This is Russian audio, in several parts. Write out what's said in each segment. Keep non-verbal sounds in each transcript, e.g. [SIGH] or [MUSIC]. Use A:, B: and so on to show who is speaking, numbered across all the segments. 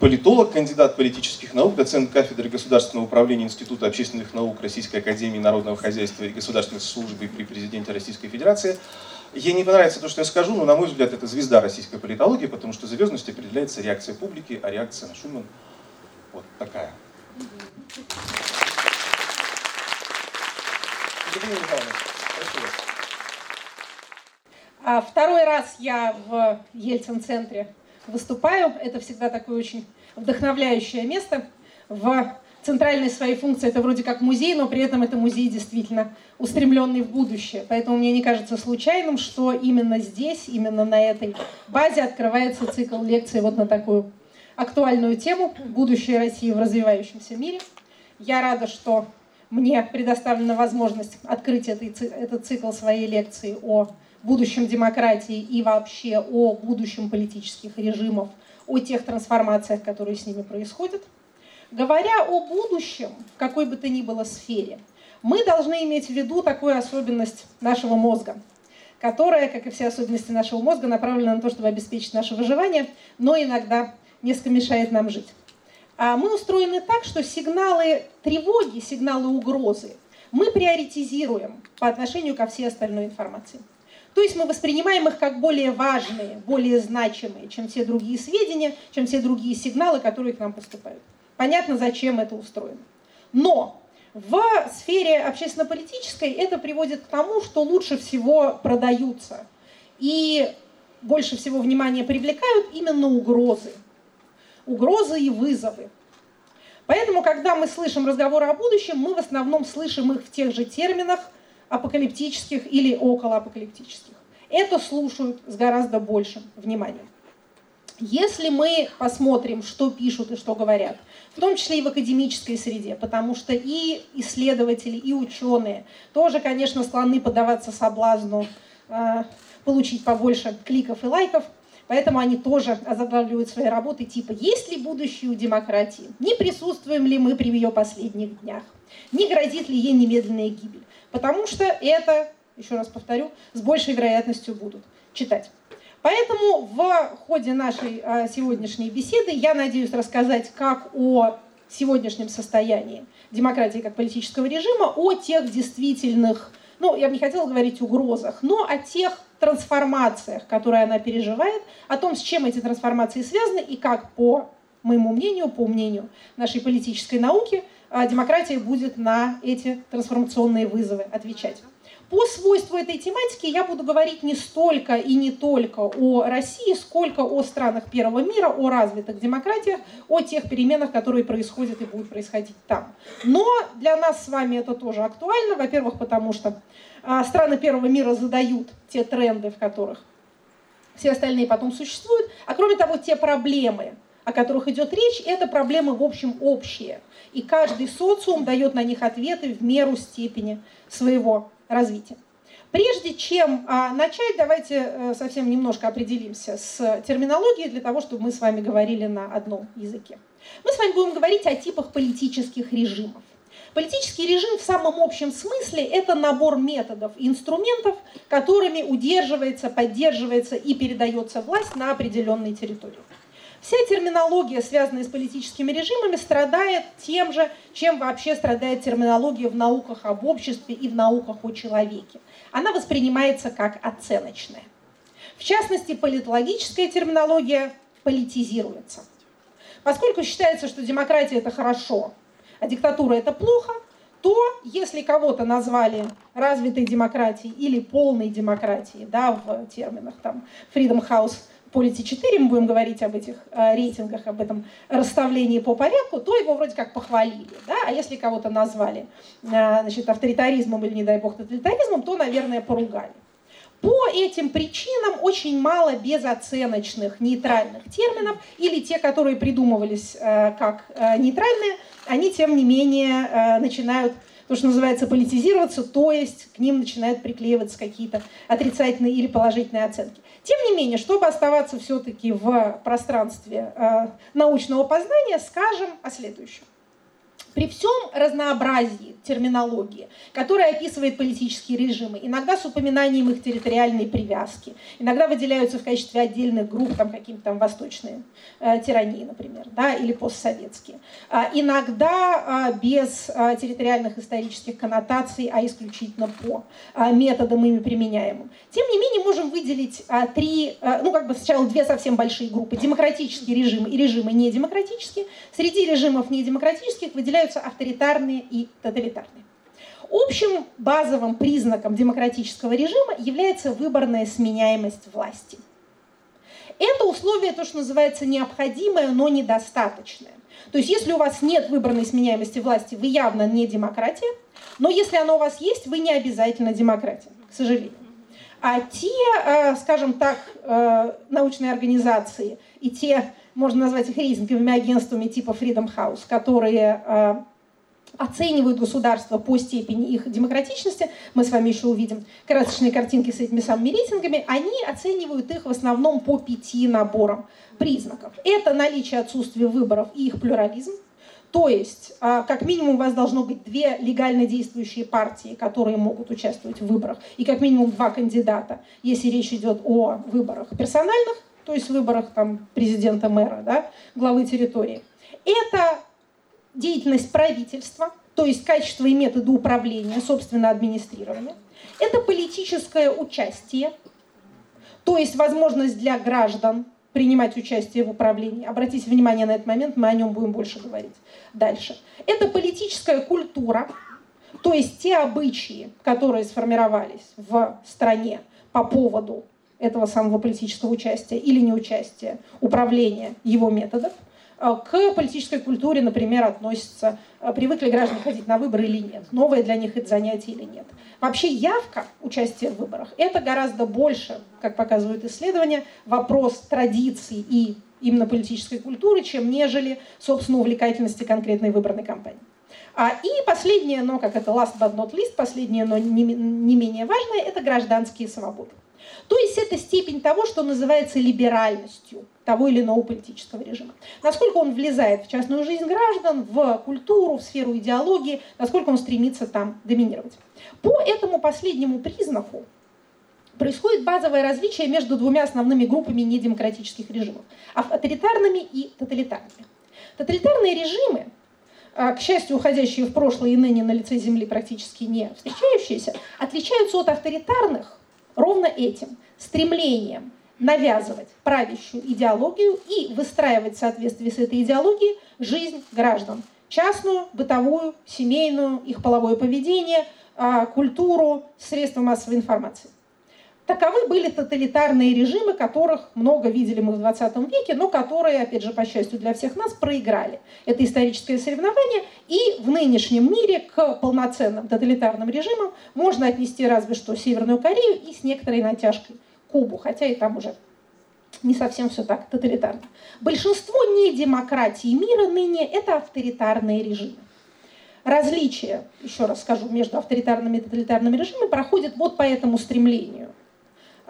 A: политолог, кандидат политических наук, доцент кафедры государственного управления Института общественных наук Российской Академии Народного Хозяйства и Государственной службы при президенте Российской Федерации. Ей не понравится то, что я скажу, но, на мой взгляд, это звезда российской политологии, потому что звездность определяется реакцией публики, а реакция на Шуман вот такая.
B: А второй раз я в Ельцин-центре выступаю. Это всегда такое очень вдохновляющее место. В центральной своей функции это вроде как музей, но при этом это музей действительно устремленный в будущее. Поэтому мне не кажется случайным, что именно здесь, именно на этой базе открывается цикл лекций вот на такую актуальную тему «Будущее России в развивающемся мире». Я рада, что мне предоставлена возможность открыть этот цикл своей лекции о будущем демократии и вообще о будущем политических режимов, о тех трансформациях, которые с ними происходят. Говоря о будущем, в какой бы то ни было сфере, мы должны иметь в виду такую особенность нашего мозга, которая, как и все особенности нашего мозга, направлена на то, чтобы обеспечить наше выживание, но иногда несколько мешает нам жить. А мы устроены так, что сигналы тревоги, сигналы угрозы мы приоритизируем по отношению ко всей остальной информации. То есть мы воспринимаем их как более важные, более значимые, чем все другие сведения, чем все другие сигналы, которые к нам поступают. Понятно, зачем это устроено. Но в сфере общественно-политической это приводит к тому, что лучше всего продаются и больше всего внимания привлекают именно угрозы. Угрозы и вызовы. Поэтому, когда мы слышим разговоры о будущем, мы в основном слышим их в тех же терминах, апокалиптических или околоапокалиптических. Это слушают с гораздо большим вниманием. Если мы посмотрим, что пишут и что говорят, в том числе и в академической среде, потому что и исследователи, и ученые тоже, конечно, склонны поддаваться соблазну э, получить побольше кликов и лайков, поэтому они тоже озаглавливают свои работы типа «Есть ли будущее у демократии? Не присутствуем ли мы при ее последних днях? Не грозит ли ей немедленная гибель?» Потому что это, еще раз повторю, с большей вероятностью будут читать. Поэтому в ходе нашей а, сегодняшней беседы я надеюсь рассказать как о сегодняшнем состоянии демократии как политического режима, о тех действительных, ну, я бы не хотела говорить угрозах, но о тех трансформациях, которые она переживает, о том, с чем эти трансформации связаны и как, по моему мнению, по мнению нашей политической науки, демократия будет на эти трансформационные вызовы отвечать. По свойству этой тематики я буду говорить не столько и не только о России, сколько о странах первого мира, о развитых демократиях, о тех переменах, которые происходят и будут происходить там. Но для нас с вами это тоже актуально, во-первых, потому что а, страны первого мира задают те тренды, в которых все остальные потом существуют, а кроме того, те проблемы, о которых идет речь, это проблемы, в общем, общие. И каждый социум дает на них ответы в меру степени своего развития. Прежде чем а, начать, давайте а, совсем немножко определимся с терминологией для того, чтобы мы с вами говорили на одном языке. Мы с вами будем говорить о типах политических режимов. Политический режим в самом общем смысле – это набор методов инструментов, которыми удерживается, поддерживается и передается власть на определенной территории. Вся терминология, связанная с политическими режимами, страдает тем же, чем вообще страдает терминология в науках об обществе и в науках о человеке. Она воспринимается как оценочная. В частности, политологическая терминология политизируется. Поскольку считается, что демократия это хорошо, а диктатура это плохо, то если кого-то назвали развитой демократией или полной демократией, да, в терминах там Freedom House Полите 4, мы будем говорить об этих э, рейтингах, об этом расставлении по порядку, то его вроде как похвалили. Да? А если кого-то назвали э, значит, авторитаризмом или, не дай бог, тоталитаризмом, то, наверное, поругали. По этим причинам очень мало безоценочных нейтральных терминов или те, которые придумывались э, как нейтральные, они, тем не менее, начинают то, что называется, политизироваться, то есть к ним начинают приклеиваться какие-то отрицательные или положительные оценки. Тем не менее, чтобы оставаться все-таки в пространстве э, научного познания, скажем о следующем. При всем разнообразии терминологии, которая описывает политические режимы, иногда с упоминанием их территориальной привязки, иногда выделяются в качестве отдельных групп, там какие-то там восточные э, тирании, например, да, или постсоветские. А, иногда а, без а, территориальных исторических коннотаций, а исключительно по а, методам ими применяемым. Тем не менее, можем выделить а, три, а, ну как бы сначала две совсем большие группы, демократические режимы и режимы недемократические. Среди режимов недемократических выделяются выделяются авторитарные и тоталитарные. Общим базовым признаком демократического режима является выборная сменяемость власти. Это условие, то, что называется необходимое, но недостаточное. То есть если у вас нет выборной сменяемости власти, вы явно не демократия, но если оно у вас есть, вы не обязательно демократия, к сожалению. А те, э, скажем так, э, научные организации и те можно назвать их рейтинговыми агентствами типа Freedom House, которые э, оценивают государство по степени их демократичности, мы с вами еще увидим красочные картинки с этими самыми рейтингами, они оценивают их в основном по пяти наборам признаков. Это наличие отсутствия выборов и их плюрализм, то есть, э, как минимум, у вас должно быть две легально действующие партии, которые могут участвовать в выборах, и как минимум два кандидата, если речь идет о выборах персональных, то есть выборах там, президента, мэра, да, главы территории. Это деятельность правительства, то есть качество и методы управления, собственно, администрирования. Это политическое участие, то есть возможность для граждан принимать участие в управлении. Обратите внимание на этот момент, мы о нем будем больше говорить дальше. Это политическая культура, то есть те обычаи, которые сформировались в стране по поводу этого самого политического участия или неучастия, управления его методов. Э, к политической культуре, например, относятся, э, привыкли граждане ходить на выборы или нет, новое для них это занятие или нет. Вообще явка участия в выборах – это гораздо больше, как показывают исследования, вопрос традиций и именно политической культуры, чем нежели, собственно, увлекательности конкретной выборной кампании. А, и последнее, но как это last but not least, последнее, но не, не менее важное, это гражданские свободы. То есть это степень того, что называется либеральностью того или иного политического режима. Насколько он влезает в частную жизнь граждан, в культуру, в сферу идеологии, насколько он стремится там доминировать. По этому последнему признаку происходит базовое различие между двумя основными группами недемократических режимов – авторитарными и тоталитарными. Тоталитарные режимы, а, к счастью, уходящие в прошлое и ныне на лице Земли практически не встречающиеся, отличаются от авторитарных ровно этим стремлением навязывать правящую идеологию и выстраивать в соответствии с этой идеологией жизнь граждан. Частную, бытовую, семейную, их половое поведение, а, культуру, средства массовой информации. Таковы были тоталитарные режимы, которых много видели мы в 20 веке, но которые, опять же, по счастью для всех нас, проиграли. Это историческое соревнование, и в нынешнем мире к полноценным тоталитарным режимам можно отнести разве что Северную Корею и с некоторой натяжкой Кубу, хотя и там уже не совсем все так тоталитарно. Большинство недемократий мира ныне – это авторитарные режимы. Различие, еще раз скажу, между авторитарными и тоталитарными режимами проходит вот по этому стремлению –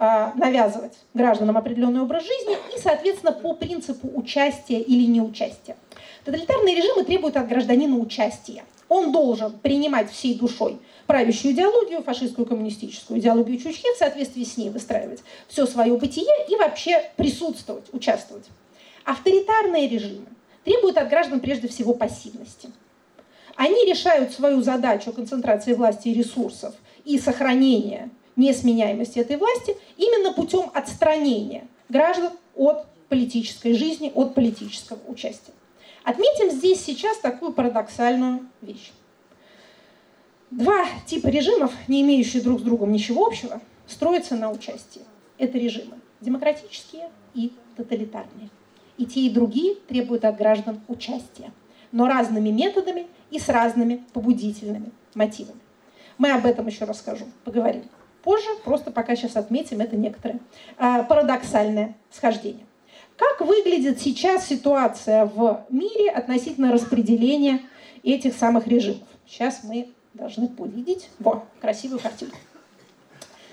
B: навязывать гражданам определенный образ жизни и, соответственно, по принципу участия или неучастия. Тоталитарные режимы требуют от гражданина участия. Он должен принимать всей душой правящую идеологию, фашистскую коммунистическую идеологию Чучхе, в соответствии с ней выстраивать все свое бытие и вообще присутствовать, участвовать. Авторитарные режимы требуют от граждан прежде всего пассивности. Они решают свою задачу концентрации власти и ресурсов и сохранения несменяемости этой власти именно путем отстранения граждан от политической жизни, от политического участия. Отметим здесь сейчас такую парадоксальную вещь. Два типа режимов, не имеющие друг с другом ничего общего, строятся на участии. Это режимы демократические и тоталитарные. И те, и другие требуют от граждан участия, но разными методами и с разными побудительными мотивами. Мы об этом еще расскажу, поговорим позже, просто пока сейчас отметим это некоторое а, парадоксальное схождение. Как выглядит сейчас ситуация в мире относительно распределения этих самых режимов? Сейчас мы должны увидеть во, красивую картинку.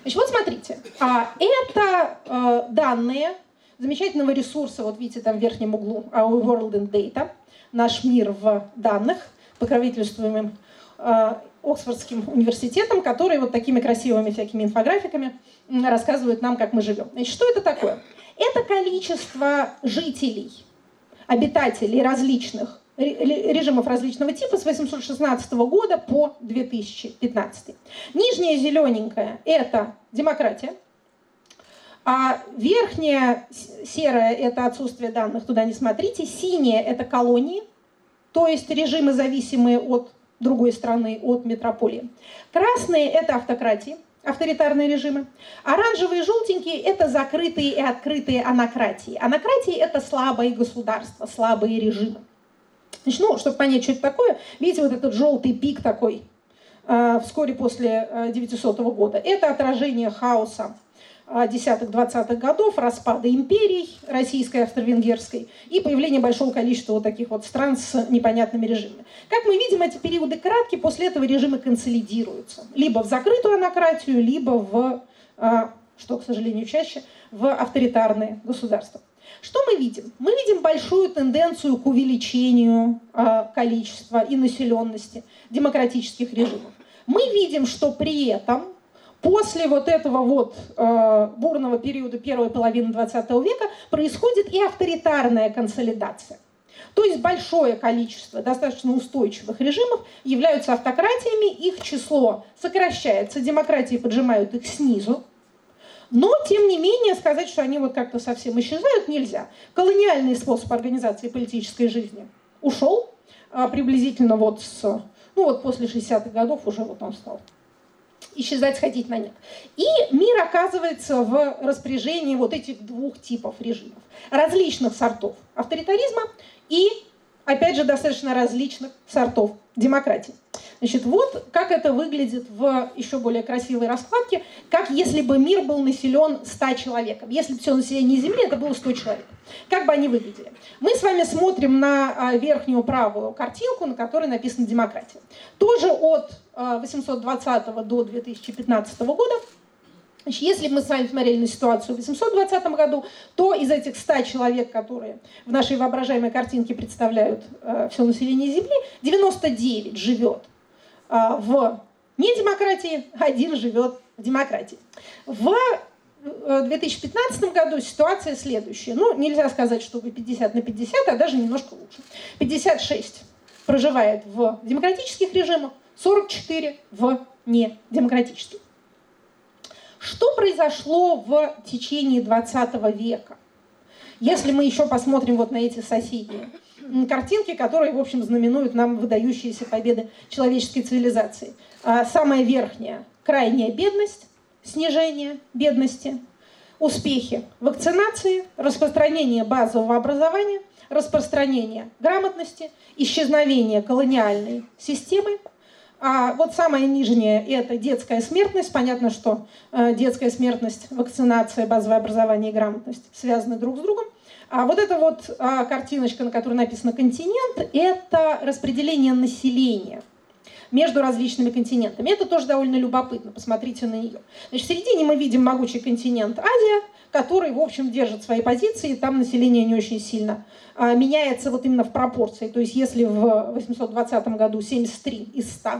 B: Значит, вот смотрите, а, это э, данные замечательного ресурса, вот видите там в верхнем углу Our World in Data, наш мир в данных, покровительствуемым Оксфордским университетом, который вот такими красивыми всякими инфографиками рассказывают нам, как мы живем. Значит, что это такое? Это количество жителей, обитателей различных режимов различного типа с 816 года по 2015. Нижняя зелененькая – это демократия, а верхняя серая – это отсутствие данных, туда не смотрите. Синяя – это колонии, то есть режимы, зависимые от другой страны, от метрополии. Красные – это автократии, авторитарные режимы. Оранжевые и желтенькие – это закрытые и открытые анократии. Анократии – это слабые государства, слабые режимы. Значит, ну, чтобы понять, что это такое, видите, вот этот желтый пик такой э, вскоре после э, 900 года. Это отражение хаоса десятых, двадцатых годов, распада империй российской, австро-венгерской и появление большого количества вот таких вот стран с непонятными режимами. Как мы видим, эти периоды краткие, после этого режимы консолидируются. Либо в закрытую анократию, либо в, а, что, к сожалению, чаще, в авторитарные государства. Что мы видим? Мы видим большую тенденцию к увеличению а, количества и населенности демократических режимов. Мы видим, что при этом После вот этого вот э, бурного периода первой половины 20 века происходит и авторитарная консолидация. То есть большое количество достаточно устойчивых режимов являются автократиями, их число сокращается, демократии поджимают их снизу, но, тем не менее, сказать, что они вот как-то совсем исчезают, нельзя. Колониальный способ организации политической жизни ушел а, приблизительно вот с, ну вот после 60-х годов уже вот он стал исчезать, сходить на нет. И мир оказывается в распоряжении вот этих двух типов режимов. Различных сортов авторитаризма и, опять же, достаточно различных сортов демократии. Значит, вот как это выглядит в еще более красивой раскладке, как если бы мир был населен 100 человеком. Если бы все население Земли, это было 100 человек. Как бы они выглядели? Мы с вами смотрим на а, верхнюю правую картинку, на которой написано «Демократия». Тоже от 820 а, до 2015 года Значит, если мы с вами смотрели на ситуацию в 820 году, то из этих 100 человек, которые в нашей воображаемой картинке представляют э, все население Земли, 99 живет в недемократии, один живет в демократии. В 2015 э, году ситуация следующая. Ну, нельзя сказать, что вы 50 на 50, а даже немножко лучше. 56 проживает в демократических режимах, 44 в недемократических. Что произошло в течение 20 века? Если мы еще посмотрим вот на эти соседние картинки, которые, в общем, знаменуют нам выдающиеся победы человеческой цивилизации. А, самая верхняя – крайняя бедность, снижение бедности, успехи вакцинации, распространение базового образования, распространение грамотности, исчезновение колониальной системы – а вот самая нижняя – это детская смертность. Понятно, что э, детская смертность, вакцинация, базовое образование и грамотность связаны друг с другом. А вот эта вот а, картиночка, на которой написано «континент» – это распределение населения между различными континентами. Это тоже довольно любопытно, посмотрите на нее. Значит, в середине мы видим могучий континент Азия, который, в общем, держит свои позиции, там население не очень сильно а, меняется вот именно в пропорции. То есть если в 820 году 73 из 100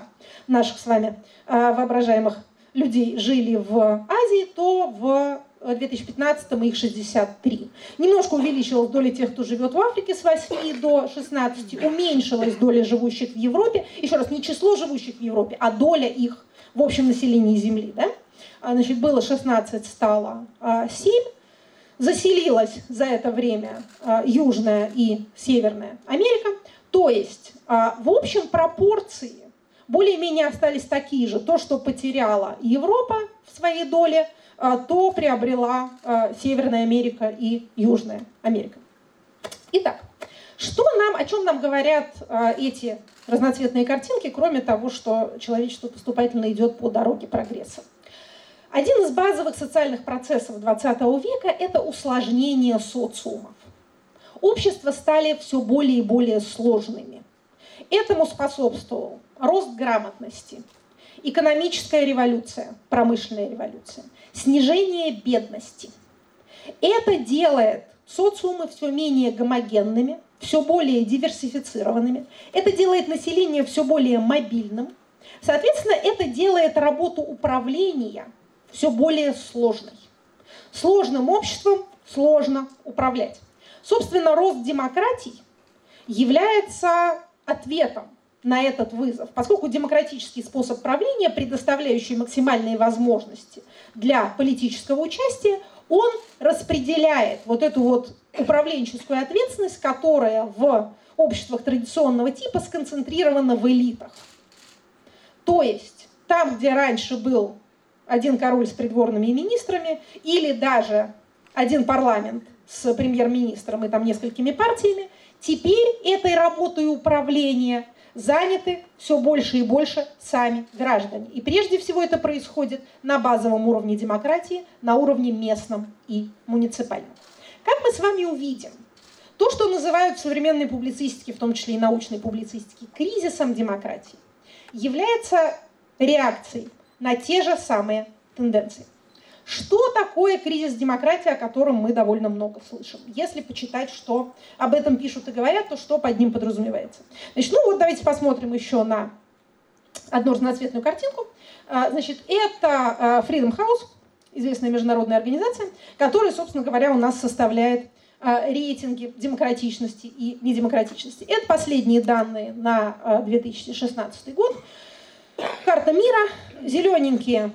B: наших с вами а, воображаемых людей жили в Азии, то в 2015 их 63. Немножко увеличилась доля тех, кто живет в Африке с 8 до 16, уменьшилась доля живущих в Европе. Еще раз, не число живущих в Европе, а доля их в общем населении Земли. Да? А, значит, было 16, стало 7. А, Заселилась за это время а, Южная и Северная Америка. То есть, в общем, пропорции более-менее остались такие же. То, что потеряла Европа в своей доле, то приобрела Северная Америка и Южная Америка. Итак, что нам, о чем нам говорят эти разноцветные картинки, кроме того, что человечество поступательно идет по дороге прогресса? Один из базовых социальных процессов XX века – это усложнение социумов. Общества стали все более и более сложными. Этому способствовал рост грамотности, экономическая революция, промышленная революция, снижение бедности. Это делает социумы все менее гомогенными, все более диверсифицированными, это делает население все более мобильным, соответственно, это делает работу управления все более сложной. Сложным обществом сложно управлять. Собственно, рост демократий является ответом на этот вызов, поскольку демократический способ правления, предоставляющий максимальные возможности для политического участия, он распределяет вот эту вот управленческую ответственность, которая в обществах традиционного типа сконцентрирована в элитах. То есть там, где раньше был один король с придворными министрами или даже один парламент с премьер-министром и там несколькими партиями, теперь этой работой управления заняты все больше и больше сами граждане. И прежде всего это происходит на базовом уровне демократии, на уровне местном и муниципальном. Как мы с вами увидим, то, что называют в современной публицистике, в том числе и научной публицистике, кризисом демократии, является реакцией на те же самые тенденции. Что такое кризис демократии, о котором мы довольно много слышим? Если почитать, что об этом пишут и говорят, то что под ним подразумевается? Значит, ну вот давайте посмотрим еще на одну разноцветную картинку. А, значит, это а, Freedom House, известная международная организация, которая, собственно говоря, у нас составляет а, рейтинги демократичности и недемократичности. Это последние данные на 2016 год. Карта мира, зелененькие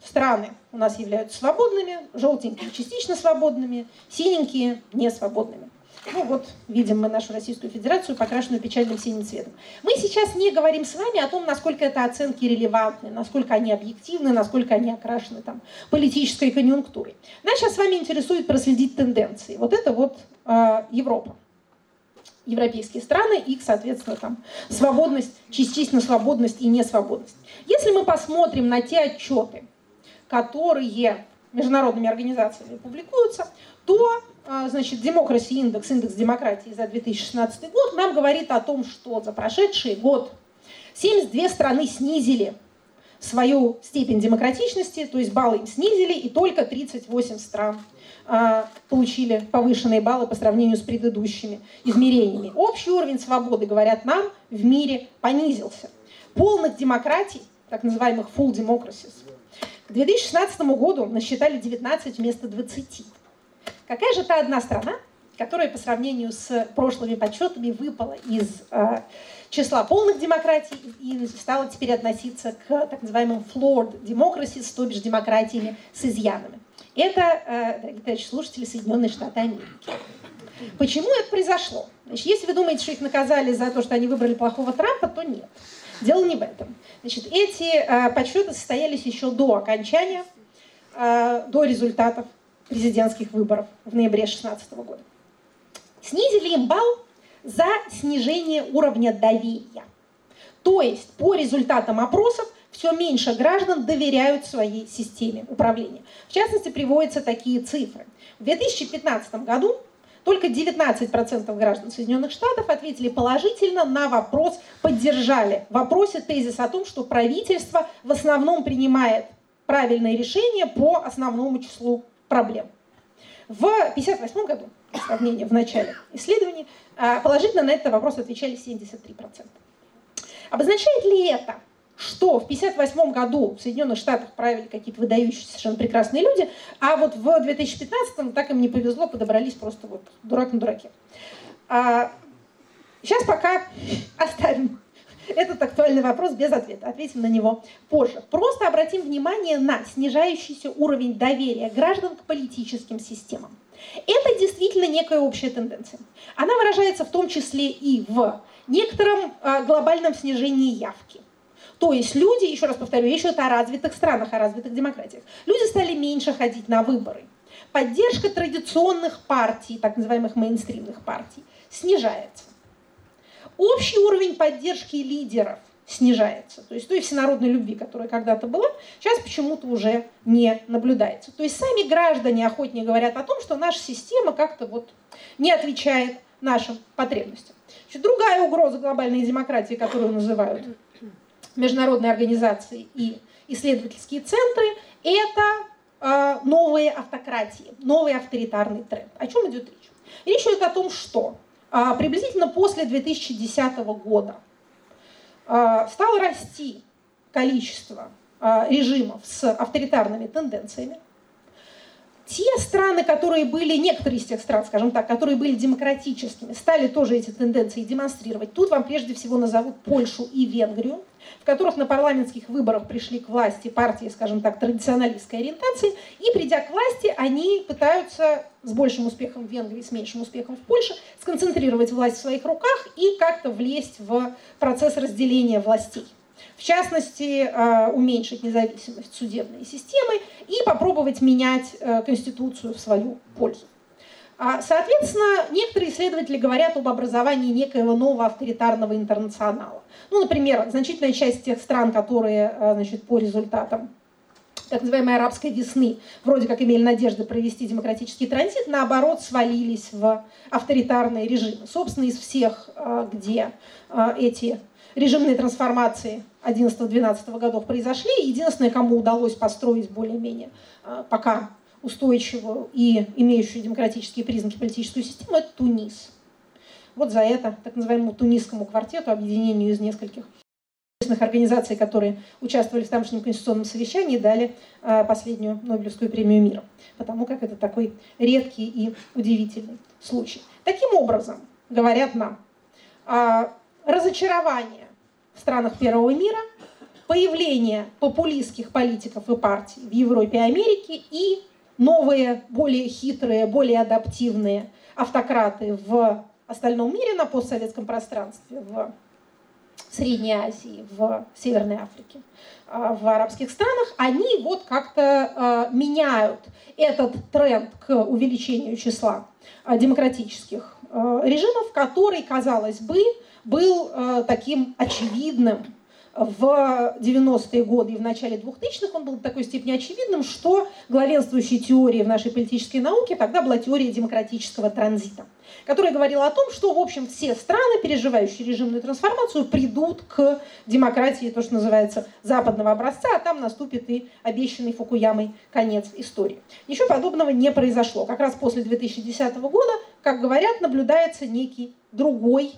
B: страны у нас являются свободными, желтенькие частично свободными, синенькие не свободными. Ну вот, видим мы нашу Российскую Федерацию, покрашенную печальным синим цветом. Мы сейчас не говорим с вами о том, насколько это оценки релевантны, насколько они объективны, насколько они окрашены там, политической конъюнктурой. Нас сейчас с вами интересует проследить тенденции. Вот это вот э, Европа европейские страны, их, соответственно, там свободность, частично свободность и несвободность. Если мы посмотрим на те отчеты, которые международными организациями публикуются, то а, значит, Democracy Index, индекс демократии за 2016 год нам говорит о том, что за прошедший год 72 страны снизили свою степень демократичности, то есть баллы им снизили, и только 38 стран а, получили повышенные баллы по сравнению с предыдущими измерениями. Общий уровень свободы, говорят нам, в мире понизился. Полных демократий, так называемых full democracies, к 2016 году насчитали 19 вместо 20. Какая же та одна страна, которая по сравнению с прошлыми подсчетами выпала из э, числа полных демократий и стала теперь относиться к так называемым flawed democracies, то бишь демократиями с изъянами. Это, э, дорогие товарищи слушатели, Соединенные Штаты Америки. Почему это произошло? Значит, если вы думаете, что их наказали за то, что они выбрали плохого Трампа, то нет. Дело не в этом. Значит, эти э, подсчеты состоялись еще до окончания, э, до результатов президентских выборов в ноябре 2016 года. Снизили им балл за снижение уровня доверия. То есть по результатам опросов все меньше граждан доверяют своей системе управления. В частности, приводятся такие цифры. В 2015 году только 19% граждан Соединенных Штатов ответили положительно на вопрос, поддержали в вопросе тезис о том, что правительство в основном принимает правильные решения по основному числу проблем. В 1958 году, сравнение в начале исследований, а, положительно на этот вопрос отвечали 73%. Обозначает ли это, что в 1958 году в Соединенных Штатах правили какие-то выдающиеся совершенно прекрасные люди, а вот в 2015 так им не повезло, подобрались просто вот дурак на дураке. А, сейчас пока оставим этот актуальный вопрос без ответа. Ответим на него позже. Просто обратим внимание на снижающийся уровень доверия граждан к политическим системам. Это действительно некая общая тенденция. Она выражается в том числе и в некотором э, глобальном снижении явки. То есть люди, еще раз повторю, еще это о развитых странах, о развитых демократиях, люди стали меньше ходить на выборы. Поддержка традиционных партий, так называемых мейнстримных партий, снижается. Общий уровень поддержки лидеров снижается. То есть той всенародной любви, которая когда-то была, сейчас почему-то уже не наблюдается. То есть сами граждане охотнее говорят о том, что наша система как-то вот не отвечает нашим потребностям. Значит, другая угроза глобальной демократии, которую называют международные организации и исследовательские центры, это э, новые автократии, новый авторитарный тренд. О чем идет речь? Речь идет о том, что а, приблизительно после 2010 года а, стало расти количество а, режимов с авторитарными тенденциями. Те страны, которые были, некоторые из тех стран, скажем так, которые были демократическими, стали тоже эти тенденции демонстрировать. Тут вам прежде всего назовут Польшу и Венгрию в которых на парламентских выборах пришли к власти партии, скажем так, традиционалистской ориентации, и придя к власти, они пытаются с большим успехом в Венгрии, с меньшим успехом в Польше, сконцентрировать власть в своих руках и как-то влезть в процесс разделения властей. В частности, э, уменьшить независимость судебной системы и попробовать менять э, Конституцию в свою пользу. А, соответственно, некоторые исследователи говорят об образовании некоего нового авторитарного интернационала. Ну, например, значительная часть тех стран, которые а, значит, по результатам так называемой арабской весны вроде как имели надежды провести демократический транзит, наоборот, свалились в авторитарные режимы. Собственно, из всех, где эти режимные трансформации 11-12 годов произошли, единственное, кому удалось построить более-менее пока устойчивую и имеющую демократические признаки политическую систему, это Тунис. Вот за это так называемому тунисскому квартету, объединению из нескольких организаций, которые участвовали в тамошнем конституционном совещании, дали а, последнюю Нобелевскую премию мира, потому как это такой редкий и удивительный случай. Таким образом, говорят нам, а, разочарование в странах первого мира, появление популистских политиков и партий в Европе и Америке и новые, более хитрые, более адаптивные автократы в остальном мире на постсоветском пространстве, в Средней Азии, в Северной Африке, а, в арабских странах, они вот как-то а, меняют этот тренд к увеличению числа а, демократических режимов, который, казалось бы, был таким очевидным в 90-е годы и в начале 2000-х он был в такой степени очевидным, что главенствующей теорией в нашей политической науке тогда была теория демократического транзита, которая говорила о том, что, в общем, все страны, переживающие режимную трансформацию, придут к демократии, то, что называется, западного образца, а там наступит и обещанный Фукуямой конец истории. Ничего подобного не произошло. Как раз после 2010 года, как говорят, наблюдается некий другой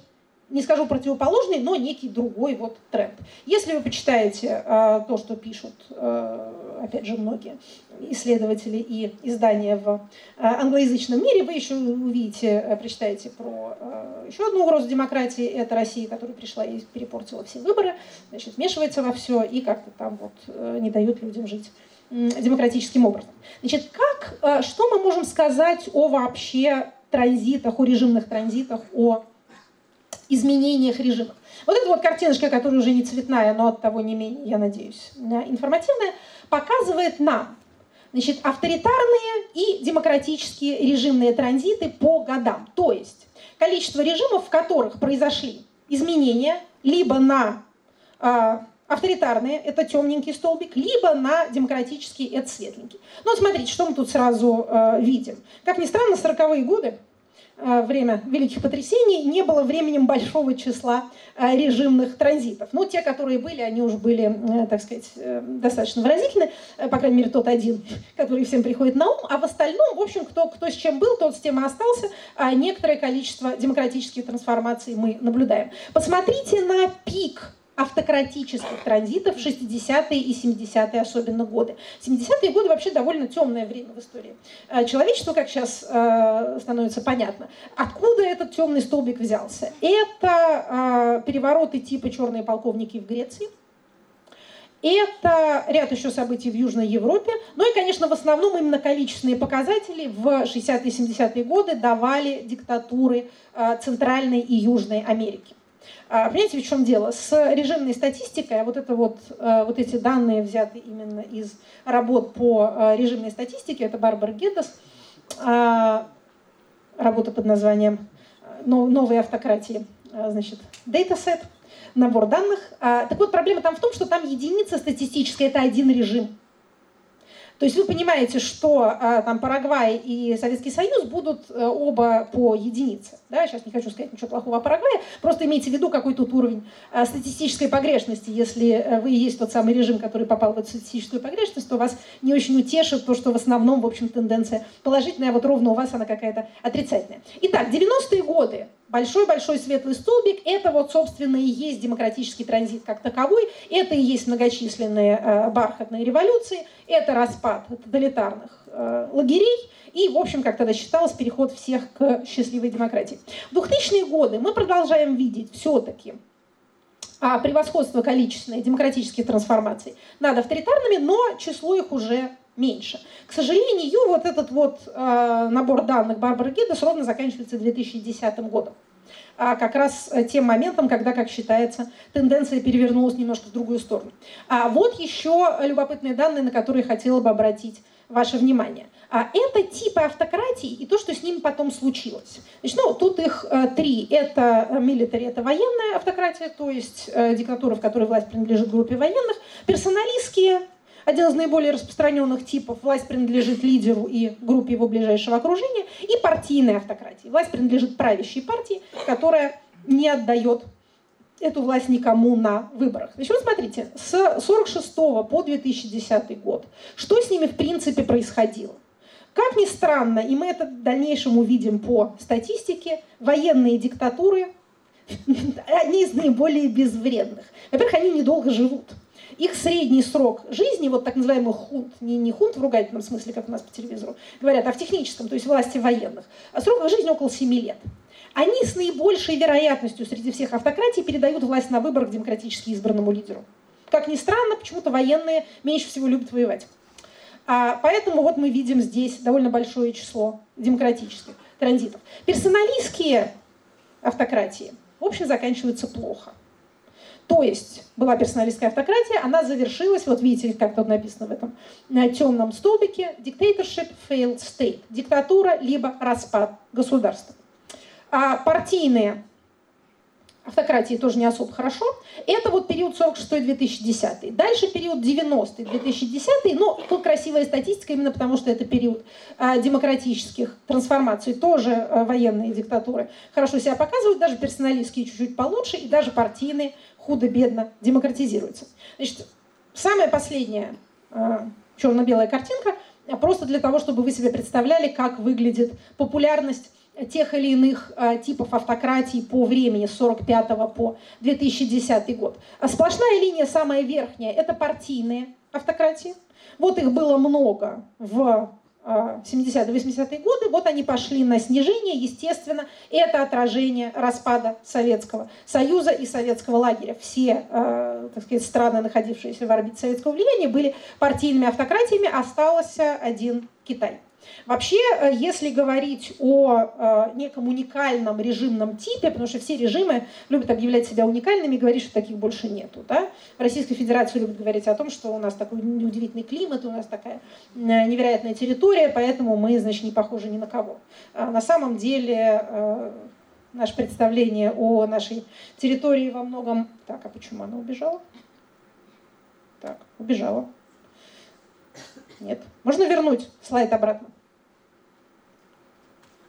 B: не скажу противоположный, но некий другой вот тренд. Если вы почитаете э, то, что пишут, э, опять же, многие исследователи и издания в э, англоязычном мире, вы еще увидите, э, прочитаете про э, еще одну угрозу демократии, это Россия, которая пришла и перепортила все выборы, значит, вмешивается во все и как-то там вот э, не дает людям жить демократическим образом. Значит, как, э, что мы можем сказать о вообще транзитах, о режимных транзитах, о изменениях режима. Вот эта вот картиночка, которая уже не цветная, но от того не менее, я надеюсь, информативная, показывает нам значит, авторитарные и демократические режимные транзиты по годам. То есть количество режимов, в которых произошли изменения либо на э, авторитарные, это темненький столбик, либо на демократические, это светленький. Ну, смотрите, что мы тут сразу э, видим. Как ни странно, 40-е годы время великих потрясений не было временем большого числа э, режимных транзитов. Ну, те, которые были, они уже были, э, так сказать, достаточно выразительны, по крайней мере, тот один, [LAUGHS] который всем приходит на ум, а в остальном, в общем, кто, кто с чем был, тот с тем и остался, а некоторое количество демократических трансформаций мы наблюдаем. Посмотрите на пик автократических транзитов в 60-е и 70-е особенно годы. 70-е годы вообще довольно темное время в истории э, человечества, как сейчас э, становится понятно. Откуда этот темный столбик взялся? Это э, перевороты типа «Черные полковники» в Греции, это ряд еще событий в Южной Европе. Ну и, конечно, в основном именно количественные показатели в 60-е и 70-е годы давали диктатуры Центральной и Южной Америки. А, понимаете, в чем дело? С режимной статистикой, а вот, это вот, э, вот эти данные взяты именно из работ по э, режимной статистике, это Барбара Геддес, а, работа под названием «Новые автократии», значит, датасет, набор данных. Так вот, проблема там в том, что там единица статистическая – это один режим. То есть вы понимаете, что там Парагвай и Советский Союз будут э, оба по единице. Да, сейчас не хочу сказать ничего плохого о Парагвае, просто имейте в виду, какой тут уровень а, статистической погрешности. Если а, вы и есть тот самый режим, который попал в эту статистическую погрешность, то вас не очень утешит то, что в основном, в общем, тенденция положительная, а вот ровно у вас она какая-то отрицательная. Итак, 90-е годы большой-большой светлый столбик – это вот, собственно, и есть демократический транзит как таковой, это и есть многочисленные э, бархатные революции, это распад тоталитарных э, лагерей, и, в общем, как тогда считалось, переход всех к счастливой демократии. В 2000-е годы мы продолжаем видеть все-таки а, превосходство количественной демократических трансформаций над авторитарными, но число их уже меньше. К сожалению, вот этот вот э, набор данных Барбары Гиддес ровно заканчивается 2010 годом. А как раз э, тем моментом, когда, как считается, тенденция перевернулась немножко в другую сторону. А вот еще любопытные данные, на которые хотела бы обратить ваше внимание. А это типы автократии и то, что с ними потом случилось. Значит, ну, тут их э, три. Это милитари, это военная автократия, то есть э, диктатура, в которой власть принадлежит группе военных. Персоналистские, один из наиболее распространенных типов. Власть принадлежит лидеру и группе его ближайшего окружения. И партийная автократия. Власть принадлежит правящей партии, которая не отдает эту власть никому на выборах. Значит, вот смотрите, с 46 по 2010 год, что с ними в принципе происходило? Как ни странно, и мы это в дальнейшем увидим по статистике, военные диктатуры [LAUGHS] одни из наиболее безвредных. Во-первых, они недолго живут. Их средний срок жизни, вот так называемый хунт, не, не хунт в ругательном смысле, как у нас по телевизору говорят, а в техническом, то есть власти военных, а срок их жизни около 7 лет. Они с наибольшей вероятностью среди всех автократий передают власть на выборах демократически избранному лидеру. Как ни странно, почему-то военные меньше всего любят воевать. А, поэтому вот мы видим здесь довольно большое число демократических транзитов. Персоналистские автократии, в общем, заканчиваются плохо. То есть была персоналистская автократия, она завершилась, вот видите, как тут написано в этом на темном столбике, dictatorship failed state, диктатура либо распад государства. А партийные автократии тоже не особо хорошо. Это вот период 46-2010. Дальше период 90-2010. Но тут красивая статистика именно потому, что это период а, демократических трансформаций. Тоже а, военные диктатуры хорошо себя показывают, даже персоналистские чуть-чуть получше, и даже партийные худо-бедно демократизируются. Значит, самая последняя э, черно-белая картинка, просто для того, чтобы вы себе представляли, как выглядит популярность тех или иных э, типов автократии по времени с 45 по 2010 год. Сплошная линия, самая верхняя, это партийные автократии. Вот их было много в 70-80-е годы, вот они пошли на снижение, естественно, это отражение распада Советского Союза и советского лагеря. Все, э, так сказать, страны, находившиеся в орбите советского влияния, были партийными автократиями, остался один Китай. Вообще, э, если говорить о э, неком уникальном режимном типе, потому что все режимы любят объявлять себя уникальными и говорить, что таких больше нету. Да? В Российской Федерации любят говорить о том, что у нас такой удивительный климат, у нас такая э, невероятная территория, поэтому мы, значит, не похожи ни на кого. А на самом деле наше представление о нашей территории во многом... Так, а почему она убежала? Так, убежала. Нет. Можно вернуть слайд обратно?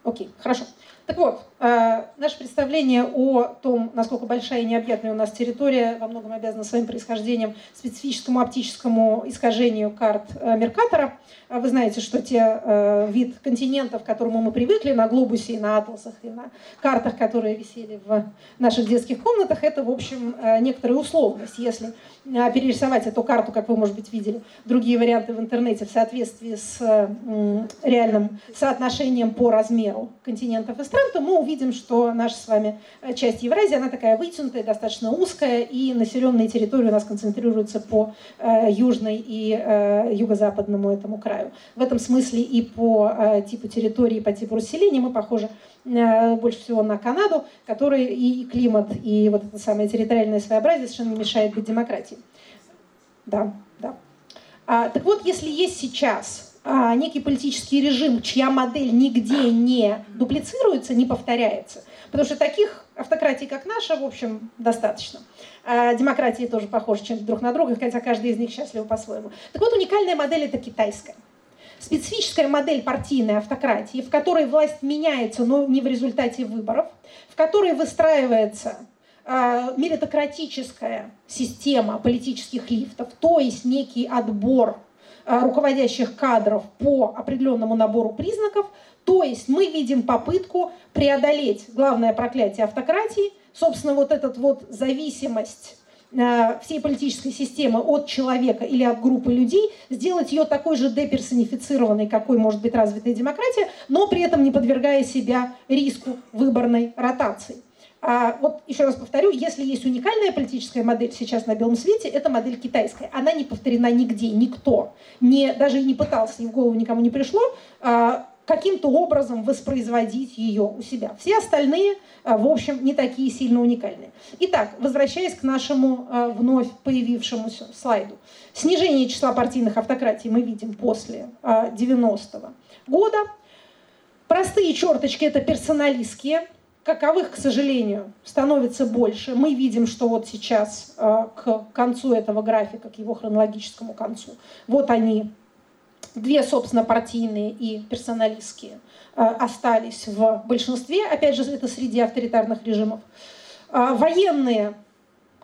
B: Окей, хорошо. Так вот, наше представление о том, насколько большая и необъятная у нас территория, во многом обязано своим происхождением специфическому оптическому искажению карт э, Меркатора. Вы знаете, что те э, вид континентов, к которому мы привыкли на глобусе и на атласах, и на картах, которые висели в наших детских комнатах, это, в общем, э, некоторая условность. Если э, перерисовать эту карту, как вы, может быть, видели, другие варианты в интернете в соответствии с э, реальным соотношением по размеру континентов и стран, то мы увидим, что наша с вами э, часть Евразии, она такая вытянутая, достаточно узкая, и населенные территории у нас концентрируются по э, южной и э, юго-западному этому краю. В этом смысле и по типу территории, по типу расселения мы похожи больше всего на Канаду, который и климат, и вот это самое территориальное своеобразие совершенно не мешает быть демократией. Да, да. А, так вот, если есть сейчас а, некий политический режим, чья модель нигде не дуплицируется, не повторяется. Потому что таких автократий, как наша, в общем, достаточно. А демократии тоже похожи чем друг на друга, хотя каждый из них счастлив по-своему. Так вот, уникальная модель это китайская. специфическая модель партийной автократии, в которой власть меняется, но не в результате выборов, в которой выстраивается э, меритократическая система политических лифтов, то есть некий отбор руководящих кадров по определенному набору признаков, то есть мы видим попытку преодолеть главное проклятие автократии, собственно, вот этот вот зависимость Э, всей политической системы от человека или от группы людей, сделать ее такой же деперсонифицированной, какой может быть развитая демократия, но при этом не подвергая себя риску выборной ротации. А вот еще раз повторю, если есть уникальная политическая модель сейчас на белом свете, это модель китайская. Она не повторена нигде, никто. Не, даже и не пытался, ни в голову никому не пришло. А, каким-то образом воспроизводить ее у себя. Все остальные, э, в общем, не такие сильно уникальные. Итак, возвращаясь к нашему э, вновь появившемуся слайду. Снижение числа партийных автократий мы видим после 90-го э, года. Простые черточки – это персоналистские, каковых, к сожалению, становится больше. Мы видим, что вот сейчас к концу этого графика, к его хронологическому концу, вот они Две, собственно, партийные и персоналистские э, остались в большинстве. Опять же, это среди авторитарных режимов. А военные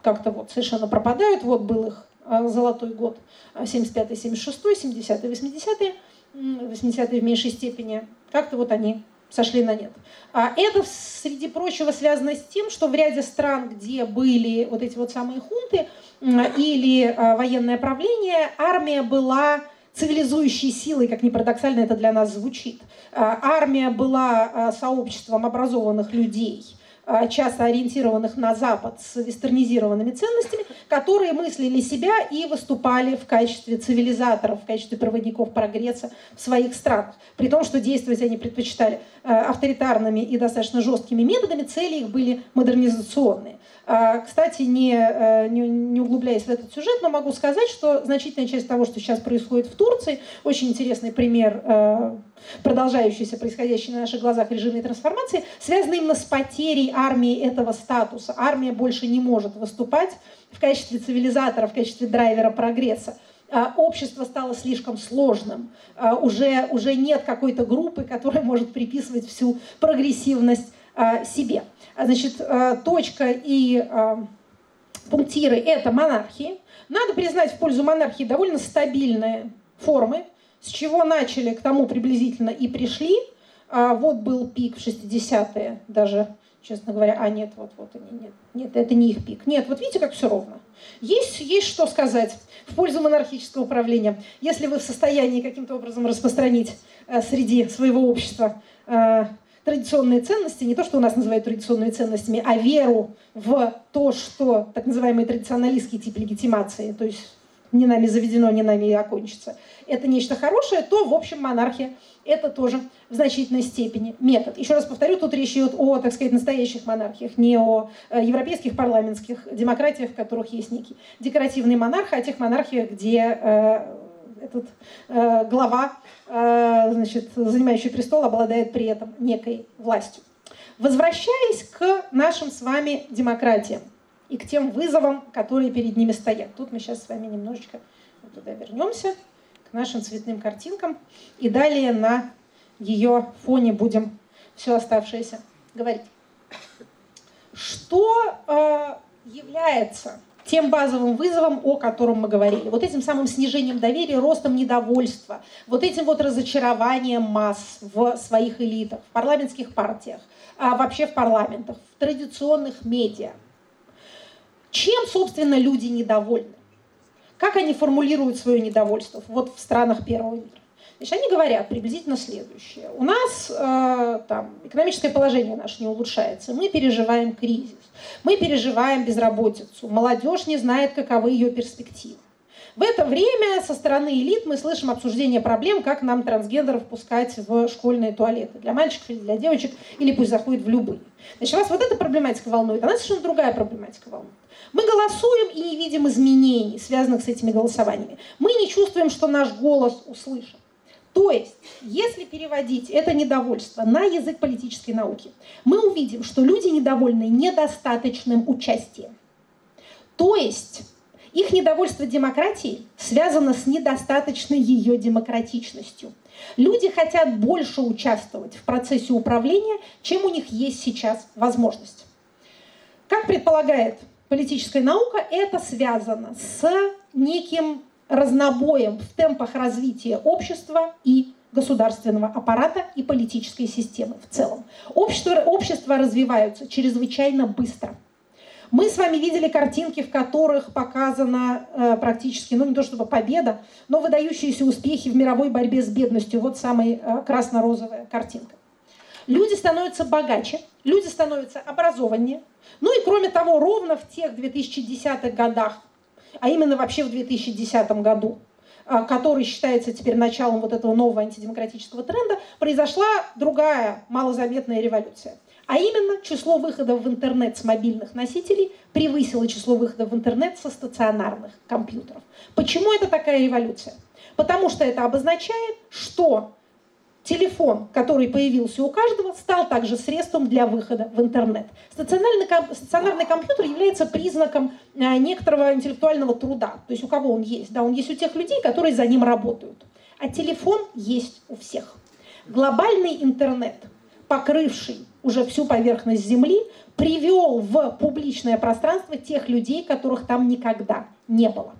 B: как-то вот совершенно пропадают. Вот был их э, золотой год 75-й, 76-й, 70-й, 80-й, 80-е в меньшей степени. Как-то вот они сошли на нет. А это, среди прочего, связано с тем, что в ряде стран, где были вот эти вот самые хунты или э, военное правление, армия была цивилизующей силой, как ни парадоксально это для нас звучит. А, армия была а, сообществом образованных людей, а, часто ориентированных на Запад с вестернизированными ценностями, которые мыслили себя и выступали в качестве цивилизаторов, в качестве проводников прогресса в своих странах. При том, что действовать они предпочитали авторитарными и достаточно жесткими методами, цели их были модернизационные. А, кстати, не, э, не, не углубляясь в этот сюжет, но могу сказать, что значительная часть того, что сейчас происходит в Турции, очень интересный пример э, продолжающейся, происходящей на наших глазах режимной трансформации, связана именно с потерей армии этого статуса. Армия больше не может выступать в качестве цивилизатора, в качестве драйвера прогресса а, общество стало слишком сложным. А, уже, уже нет какой-то группы, которая может приписывать всю прогрессивность себе. Значит, э, точка и э, пунктиры – это монархии. Надо признать в пользу монархии довольно стабильные формы, с чего начали, к тому приблизительно и пришли. А вот был пик в 60-е, даже, честно говоря, а нет, вот, вот нет, нет, это не их пик. Нет, вот видите, как все ровно. Есть, есть что сказать в пользу монархического управления. Если вы в состоянии каким-то образом распространить э, среди своего общества традиционные ценности, не то, что у нас называют традиционными ценностями, а веру в то, что так называемый традиционалистский тип легитимации, то есть не нами заведено, не нами и окончится, это нечто хорошее, то, в общем, монархия это тоже в значительной степени метод. Еще раз повторю, тут речь идет о, так сказать, настоящих монархиях, не о э, европейских парламентских демократиях, в которых есть некий декоративный монарх, а о тех монархиях, где э, этот э, глава, э, значит, занимающий престол, обладает при этом некой властью. Возвращаясь к нашим с вами демократиям и к тем вызовам, которые перед ними стоят. Тут мы сейчас с вами немножечко туда вернемся, к нашим цветным картинкам. И далее на ее фоне будем все оставшееся говорить. Что э, является тем базовым вызовом, о котором мы говорили. Вот этим самым снижением доверия, ростом недовольства, вот этим вот разочарованием масс в своих элитах, в парламентских партиях, а вообще в парламентах, в традиционных медиа. Чем, собственно, люди недовольны? Как они формулируют свое недовольство вот в странах первого мира? Значит, они говорят приблизительно следующее. У нас э, там, экономическое положение наше не улучшается, мы переживаем кризис, мы переживаем безработицу, молодежь не знает, каковы ее перспективы. В это время со стороны элит мы слышим обсуждение проблем, как нам трансгендеров пускать в школьные туалеты. Для мальчиков или для девочек, или пусть заходит в любые. Значит, вас вот эта проблематика волнует, а нас совершенно другая проблематика волнует. Мы голосуем и не видим изменений, связанных с этими голосованиями. Мы не чувствуем, что наш голос услышан. То есть, если переводить это недовольство на язык политической науки, мы увидим, что люди недовольны недостаточным участием. То есть, их недовольство демократией связано с недостаточной ее демократичностью. Люди хотят больше участвовать в процессе управления, чем у них есть сейчас возможность. Как предполагает политическая наука, это связано с неким разнобоем в темпах развития общества и государственного аппарата и политической системы в целом. Общество, общества развиваются чрезвычайно быстро. Мы с вами видели картинки, в которых показана э, практически, ну не то чтобы победа, но выдающиеся успехи в мировой борьбе с бедностью. Вот самая э, красно-розовая картинка. Люди становятся богаче, люди становятся образованнее. Ну и кроме того, ровно в тех 2010-х годах, а именно вообще в 2010 году, а, который считается теперь началом вот этого нового антидемократического тренда, произошла другая малозаметная революция. А именно число выходов в интернет с мобильных носителей превысило число выходов в интернет со стационарных компьютеров. Почему это такая революция? Потому что это обозначает, что телефон, который появился у каждого, стал также средством для выхода в интернет. Стационарный, стационарный компьютер является признаком э, некоторого интеллектуального труда. То есть у кого он есть? Да, он есть у тех людей, которые за ним работают. А телефон есть у всех. Глобальный интернет, покрывший уже всю поверхность Земли, привел в публичное пространство тех людей, которых там никогда не было.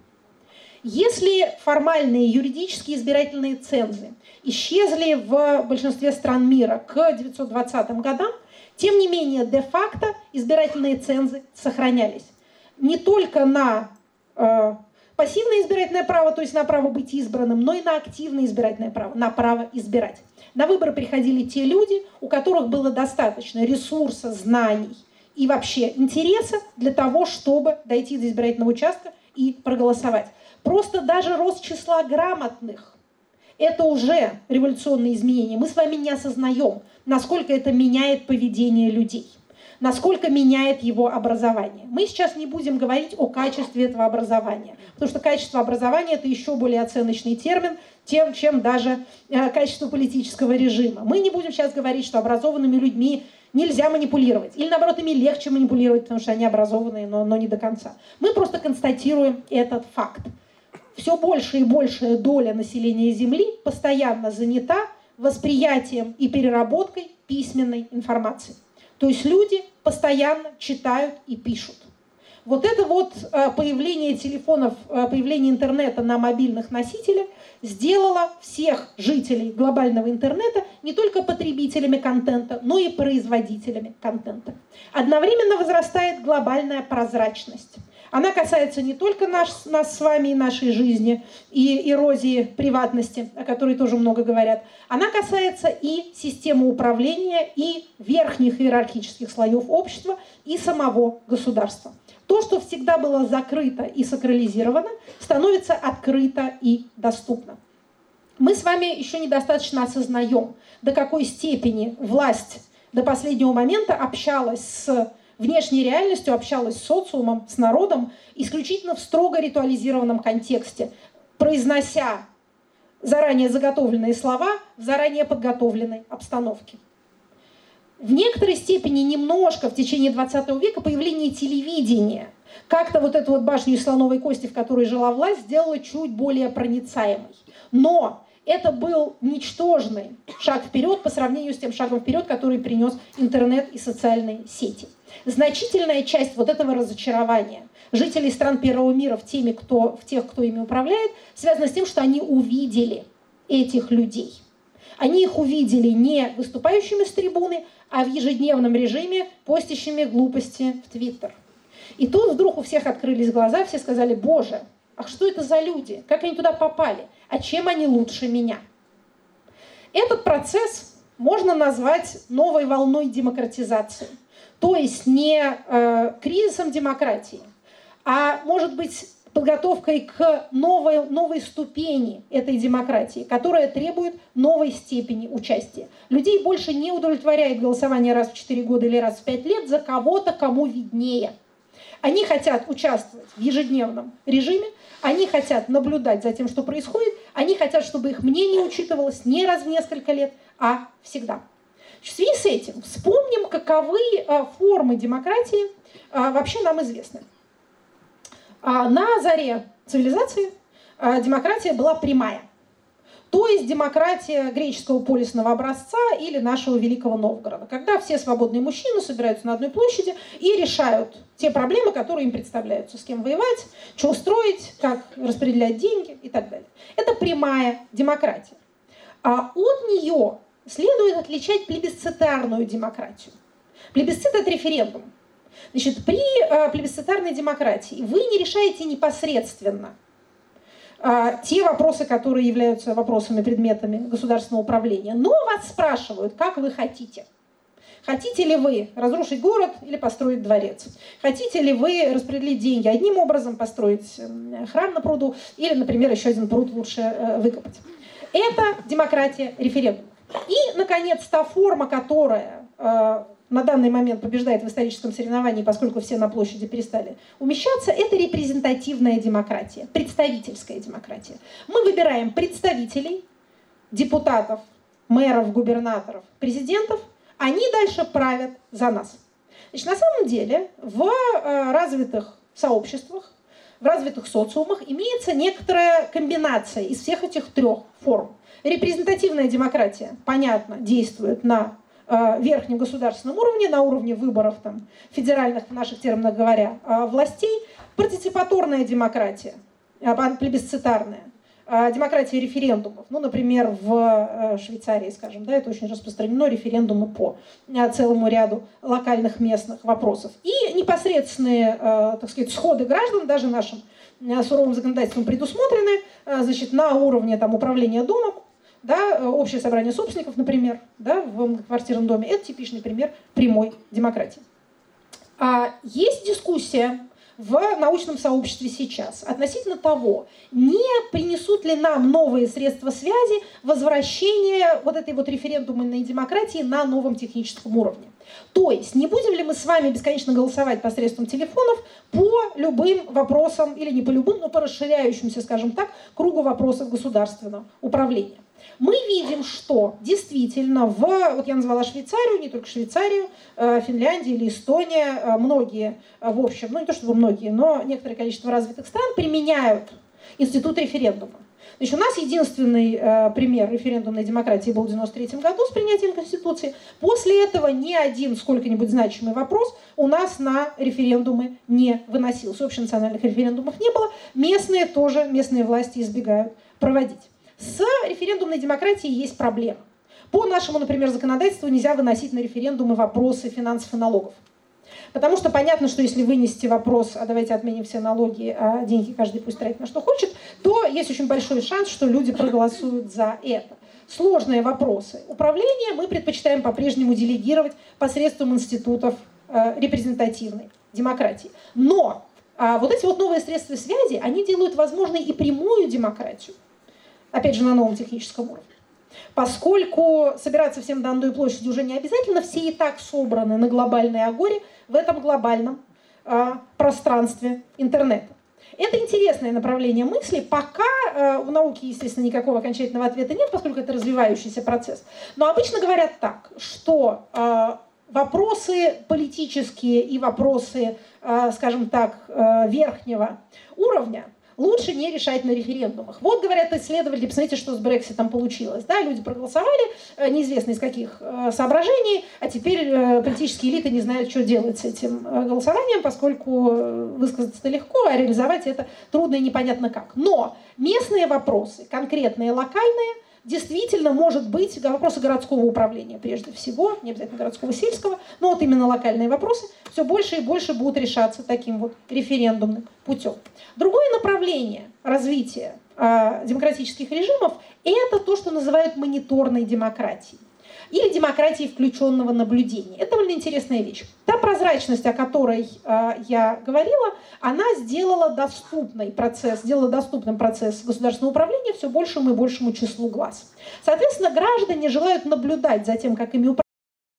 B: Если формальные юридические избирательные цензы исчезли в большинстве стран мира к 1920 годам, тем не менее, де-факто избирательные цензы сохранялись. Не только на э, пассивное избирательное право, то есть на право быть избранным, но и на активное избирательное право, на право избирать. На выборы приходили те люди, у которых было достаточно ресурса, знаний и вообще интереса для того, чтобы дойти до избирательного участка и проголосовать. Просто даже рост числа грамотных – это уже революционные изменения. Мы с вами не осознаем, насколько это меняет поведение людей, насколько меняет его образование. Мы сейчас не будем говорить о качестве этого образования, потому что качество образования – это еще более оценочный термин, тем, чем даже э, качество политического режима. Мы не будем сейчас говорить, что образованными людьми нельзя манипулировать. Или наоборот, ими легче манипулировать, потому что они образованные, но, но не до конца. Мы просто констатируем этот факт все больше и большая доля населения Земли постоянно занята восприятием и переработкой письменной информации. То есть люди постоянно читают и пишут. Вот это вот э, появление телефонов, э, появление интернета на мобильных носителях сделало всех жителей глобального интернета не только потребителями контента, но и производителями контента. Одновременно возрастает глобальная прозрачность. Она касается не только наш, нас с вами и нашей жизни, и эрозии приватности, о которой тоже много говорят. Она касается и системы управления, и верхних иерархических слоев общества, и самого государства. То, что всегда было закрыто и сакрализировано, становится открыто и доступно. Мы с вами еще недостаточно осознаем, до какой степени власть до последнего момента общалась с внешней реальностью, общалась с социумом, с народом, исключительно в строго ритуализированном контексте, произнося заранее заготовленные слова в заранее подготовленной обстановке. В некоторой степени немножко в течение 20 века появление телевидения как-то вот эту вот башню из слоновой кости, в которой жила власть, сделало чуть более проницаемой. Но это был ничтожный шаг вперед по сравнению с тем шагом вперед, который принес интернет и социальные сети. Значительная часть вот этого разочарования жителей стран первого мира в, теме, кто, в тех, кто ими управляет, связана с тем, что они увидели этих людей. Они их увидели не выступающими с трибуны, а в ежедневном режиме постящими глупости в Твиттер. И тут вдруг у всех открылись глаза, все сказали, боже, а что это за люди? Как они туда попали? А чем они лучше меня? Этот процесс можно назвать новой волной демократизации. То есть не э, кризисом демократии, а может быть подготовкой к новой, новой ступени этой демократии, которая требует новой степени участия. Людей больше не удовлетворяет голосование раз в 4 года или раз в 5 лет за кого-то, кому виднее. Они хотят участвовать в ежедневном режиме, они хотят наблюдать за тем, что происходит, они хотят, чтобы их мнение учитывалось не раз в несколько лет, а всегда. В связи с этим вспомним, каковы а, формы демократии а, вообще нам известны. А, на заре цивилизации демократия была прямая. то есть демократия греческого полисного образца или нашего Великого Новгорода, когда все свободные мужчины собираются на одной площади и решают те проблемы, которые им представляются, с кем воевать, что устроить, как распределять деньги и так далее. Это прямая демократия. А от нее следует отличать плебисцитарную демократию. Плебисцит – это референдум. Значит, при э, плебисцитарной демократии вы не решаете непосредственно э, те вопросы, которые являются вопросами, предметами государственного управления, но вас спрашивают, как вы хотите. Хотите ли вы разрушить город или построить дворец? Хотите ли вы распределить деньги одним образом, построить храм на пруду или, например, еще один пруд лучше э, выкопать? Это демократия референдума. И, наконец, та форма, которая э, на данный момент побеждает в историческом соревновании, поскольку все на площади перестали умещаться, это репрезентативная демократия, представительская демократия. Мы выбираем представителей, депутатов, мэров, губернаторов, президентов, они дальше правят за нас. Значит, на самом деле в э, развитых сообществах, в развитых социумах имеется некоторая комбинация из всех этих трех форм. Репрезентативная демократия, понятно, действует на Э, верхнем государственном уровне, на уровне выборов там, федеральных, в наших терминах говоря, э, властей, партиципаторная демократия, э, плебисцитарная, демократия референдумов. Ну, например, в Швейцарии, скажем, да, это очень распространено, референдумы по целому ряду локальных местных вопросов. И непосредственные, так сказать, сходы граждан, даже нашим суровым законодательством предусмотрены, значит, на уровне там, управления домом, да, э, общее собрание собственников, например, да, в квартирном доме, это типичный пример прямой демократии. А есть дискуссия в научном сообществе сейчас относительно того, не принесут ли нам новые средства связи возвращение вот этой вот референдумной демократии на новом техническом уровне. То есть не будем ли мы с вами бесконечно голосовать посредством телефонов по любым вопросам, или не по любым, но по расширяющимся, скажем так, кругу вопросов государственного управления мы видим, что действительно в, вот я назвала Швейцарию, не только Швейцарию, э, Финляндия или Эстония, э, многие, э, в общем, ну не то чтобы многие, но некоторое количество развитых стран применяют институт референдума. Значит, у нас единственный э, пример референдумной демократии был в 1993 году с принятием Конституции. После этого ни один сколько-нибудь значимый вопрос у нас на референдумы не выносился. Общенациональных референдумов не было. Местные тоже, местные власти избегают проводить. С референдумной демократией есть проблема. По нашему, например, законодательству нельзя выносить на референдумы вопросы финансов и налогов. Потому что понятно, что если вынести вопрос, а давайте отменим все налоги, а деньги каждый пусть тратит на что хочет, то есть очень большой шанс, что люди проголосуют за это. Сложные вопросы. Управление мы предпочитаем по-прежнему делегировать посредством институтов э, репрезентативной демократии. Но а вот эти вот новые средства связи, они делают возможной и прямую демократию опять же, на новом техническом уровне. Поскольку собираться всем на одной площади уже не обязательно, все и так собраны на глобальной агоре в этом глобальном э, пространстве интернета. Это интересное направление мысли. Пока э, в науке, естественно, никакого окончательного ответа нет, поскольку это развивающийся процесс. Но обычно говорят так, что э, вопросы политические и вопросы, э, скажем так, э, верхнего уровня лучше не решать на референдумах. Вот, говорят исследователи, посмотрите, что с Брекситом получилось. Да, люди проголосовали, э, неизвестно из каких э, соображений, а теперь э, политические элиты не знают, что делать с этим голосованием, поскольку высказаться-то легко, а реализовать это трудно и непонятно как. Но местные вопросы, конкретные, локальные, действительно может быть вопросы городского управления прежде всего, не обязательно городского сельского, но вот именно локальные вопросы все больше и больше будут решаться таким вот референдумным путем. Другое направление развития э, демократических режимов – это то, что называют мониторной демократией или демократии включенного наблюдения. Это довольно интересная вещь. Та прозрачность, о которой э, я говорила, она сделала доступный процесс, сделала доступным процесс государственного управления все большему и большему числу глаз. Соответственно, граждане желают наблюдать за тем, как ими управляют,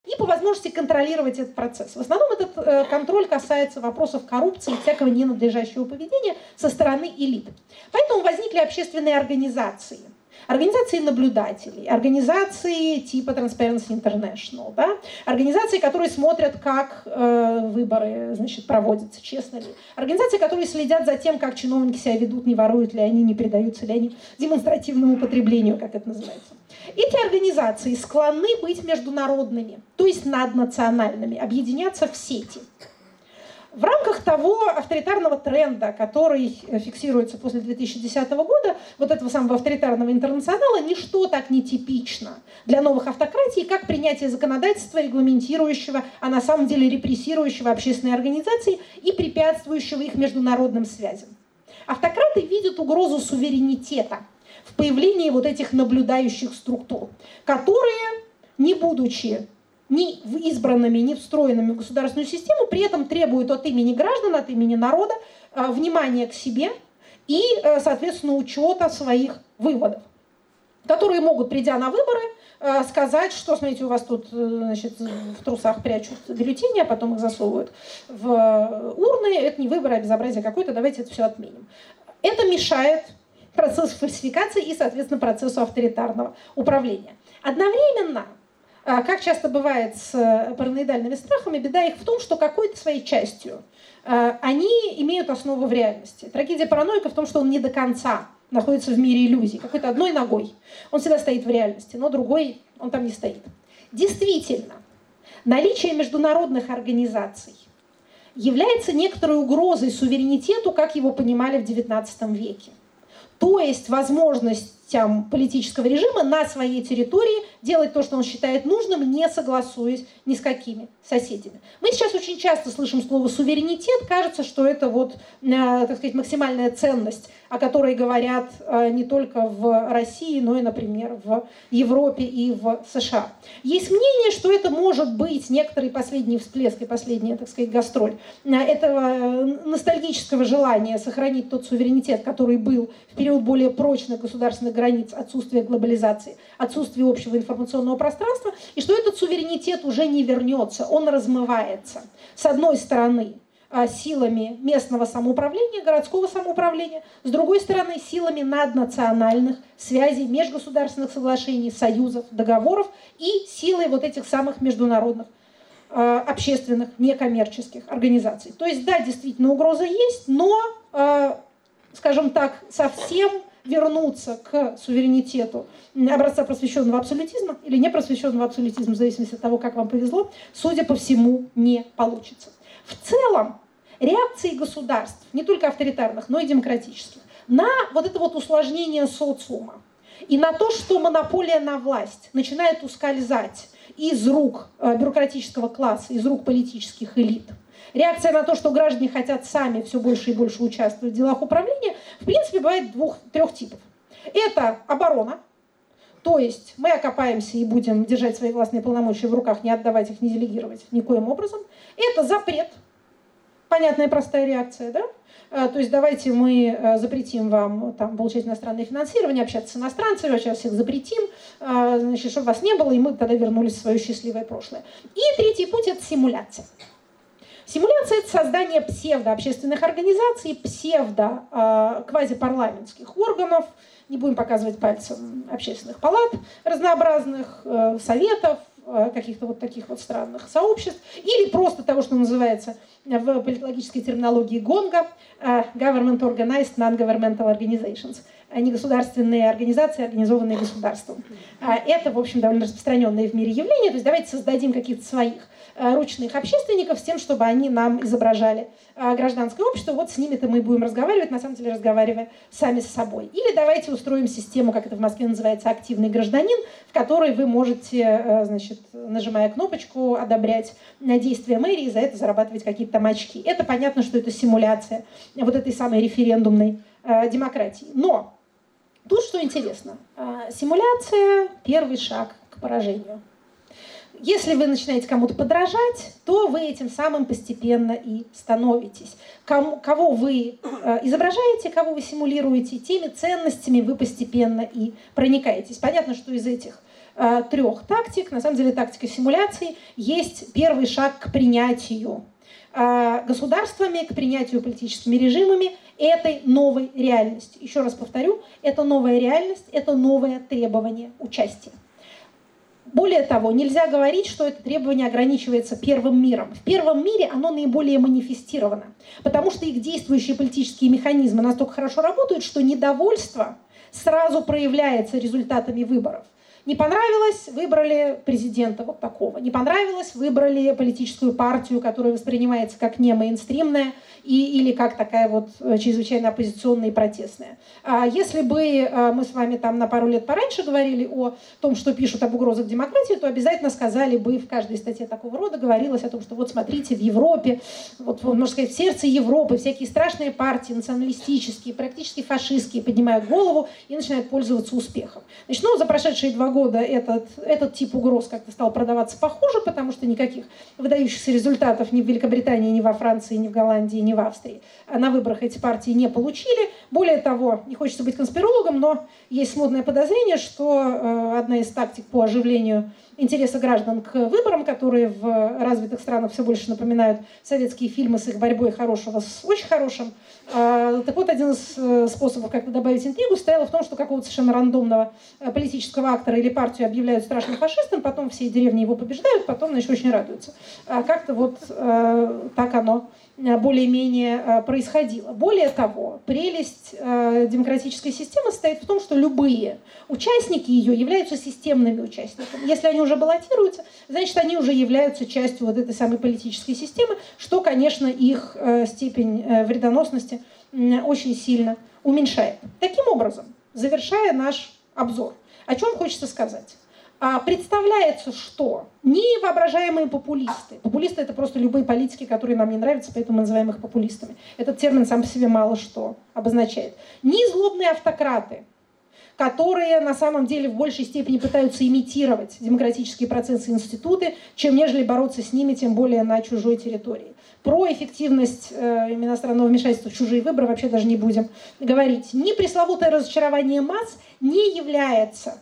B: и по возможности контролировать этот процесс. В основном этот э, контроль касается вопросов коррупции и всякого ненадлежащего поведения со стороны элит. Поэтому возникли общественные организации – Организации наблюдателей, организации типа Transparency International, да? организации, которые смотрят, как э, выборы значит, проводятся, честно ли. Организации, которые следят за тем, как чиновники себя ведут, не воруют ли они, не предаются ли они демонстративному употреблению, как это называется. Эти организации склонны быть международными, то есть наднациональными, объединяться в сети – в рамках того авторитарного тренда, который фиксируется после 2010 года, вот этого самого авторитарного интернационала, ничто так не типично для новых автократий, как принятие законодательства, регламентирующего, а на самом деле репрессирующего общественные организации и препятствующего их международным связям. Автократы видят угрозу суверенитета в появлении вот этих наблюдающих структур, которые, не будучи ни избранными, ни встроенными в государственную систему, при этом требуют от имени граждан, от имени народа э, внимания к себе и, э, соответственно, учета своих выводов, которые могут, придя на выборы, э, сказать, что, смотрите, у вас тут значит, в трусах прячут бюллетени, а потом их засовывают в урны, это не выборы, а безобразие какое-то, давайте это все отменим. Это мешает процессу фальсификации и, соответственно, процессу авторитарного управления. Одновременно как часто бывает с э, параноидальными страхами, беда их в том, что какой-то своей частью э, они имеют основу в реальности. Трагедия параноика в том, что он не до конца находится в мире иллюзий, какой-то одной ногой. Он всегда стоит в реальности, но другой он там не стоит. Действительно, наличие международных организаций является некоторой угрозой суверенитету, как его понимали в XIX веке. То есть возможностям политического режима на своей территории делать то, что он считает нужным, не согласуясь ни с какими соседями. Мы сейчас очень часто слышим слово суверенитет, кажется, что это вот, э, так сказать, максимальная ценность, о которой говорят э, не только в России, но и, например, в Европе и в США. Есть мнение, что это может быть некоторый последний всплеск и последняя, так сказать, гастроль э, этого ностальгического желания сохранить тот суверенитет, который был в период более прочных государственных границ, отсутствия глобализации, отсутствия общего информационного пространства, и что этот суверенитет уже не вернется, он размывается. С одной стороны, силами местного самоуправления, городского самоуправления, с другой стороны, силами наднациональных связей, межгосударственных соглашений, союзов, договоров и силой вот этих самых международных а, общественных, некоммерческих организаций. То есть, да, действительно, угроза есть, но, а, скажем так, совсем вернуться к суверенитету образца просвещенного абсолютизма или непросвещенного абсолютизма, в зависимости от того, как вам повезло, судя по всему, не получится. В целом, реакции государств, не только авторитарных, но и демократических, на вот это вот усложнение социума и на то, что монополия на власть начинает ускользать из рук э, бюрократического класса, из рук политических элит – реакция на то, что граждане хотят сами все больше и больше участвовать в делах управления, в принципе, бывает двух, трех типов. Это оборона, то есть мы окопаемся и будем держать свои властные полномочия в руках, не отдавать их, не делегировать никоим образом. Это запрет, понятная простая реакция, да? А, то есть давайте мы э, запретим вам там, получать иностранное финансирование, общаться с иностранцами, сейчас всех запретим, а, значит, чтобы вас не было, и мы тогда вернулись в свое счастливое прошлое. И третий путь – это симуляция. Симуляция – это создание псевдообщественных организаций, псевдо-квазипарламентских а, органов, не будем показывать пальцем общественных палат, разнообразных э, советов, э, каких-то вот таких вот странных сообществ, или просто того, что называется в политологической терминологии ГОНГа э, Government Organized Non-Governmental Organizations – негосударственные организации, организованные государством. Это, в общем, довольно распространенное в мире явление. То есть давайте создадим каких-то своих Э, ручных общественников с тем, чтобы они нам изображали э, гражданское общество. Вот с ними-то мы будем разговаривать, на самом деле разговаривая сами с собой. Или давайте устроим систему, как это в Москве называется, активный гражданин, в которой вы можете, э, значит, нажимая кнопочку, одобрять действия мэрии и за это зарабатывать какие-то там очки. Это понятно, что это симуляция вот этой самой референдумной демократии. Но тут что интересно. Симуляция – первый шаг к поражению. Если вы начинаете кому-то подражать, то вы этим самым постепенно и становитесь. Кому, кого вы э, изображаете, кого вы симулируете, теми ценностями вы постепенно и проникаетесь. Понятно, что из этих э, трех тактик, на самом деле тактика симуляции, есть первый шаг к принятию э, государствами, к принятию политическими режимами этой новой реальности. Еще раз повторю, это новая реальность, это новое требование участия. Более того, нельзя говорить, что это требование ограничивается первым миром. В первом мире оно наиболее манифестировано, потому что их действующие политические механизмы настолько хорошо работают, что недовольство сразу проявляется результатами выборов. Не понравилось, выбрали президента вот такого. Не понравилось, выбрали политическую партию, которая воспринимается как не мейнстримная и, или как такая вот э, чрезвычайно оппозиционная и протестная. А если бы э, мы с вами там на пару лет пораньше говорили о том, что пишут об угрозах демократии, то обязательно сказали бы в каждой статье такого рода говорилось о том, что вот смотрите, в Европе, вот можно сказать, в сердце Европы всякие страшные партии, националистические, практически фашистские поднимают голову и начинают пользоваться успехом. Значит, ну, за прошедшие два года этот, этот тип угроз как-то стал продаваться похуже, потому что никаких выдающихся результатов ни в Великобритании, ни во Франции, ни в Голландии, ни в Австрии на выборах эти партии не получили. Более того, не хочется быть конспирологом, но есть смутное подозрение, что э, одна из тактик по оживлению интереса граждан к выборам, которые в развитых странах все больше напоминают советские фильмы с их борьбой хорошего с очень хорошим. А, так вот, один из э, способов как-то добавить интригу стоял в том, что какого-то совершенно рандомного э, политического актора или партию объявляют страшным фашистом, потом все деревни его побеждают, потом, значит, очень радуются. А как-то вот э, так оно более-менее происходило. Более того, прелесть демократической системы состоит в том, что любые участники ее являются системными участниками. Если они уже баллотируются, значит, они уже являются частью вот этой самой политической системы, что, конечно, их э, степень э, вредоносности э, очень сильно уменьшает. Таким образом, завершая наш обзор, о чем хочется сказать? А, представляется, что не воображаемые популисты, популисты это просто любые политики, которые нам не нравятся, поэтому мы называем их популистами. Этот термин сам по себе мало что обозначает. Не злобные автократы, которые на самом деле в большей степени пытаются имитировать демократические процессы и институты, чем нежели бороться с ними, тем более на чужой территории. Про эффективность э, иностранного вмешательства в чужие выборы вообще даже не будем говорить. Ни пресловутое разочарование масс не является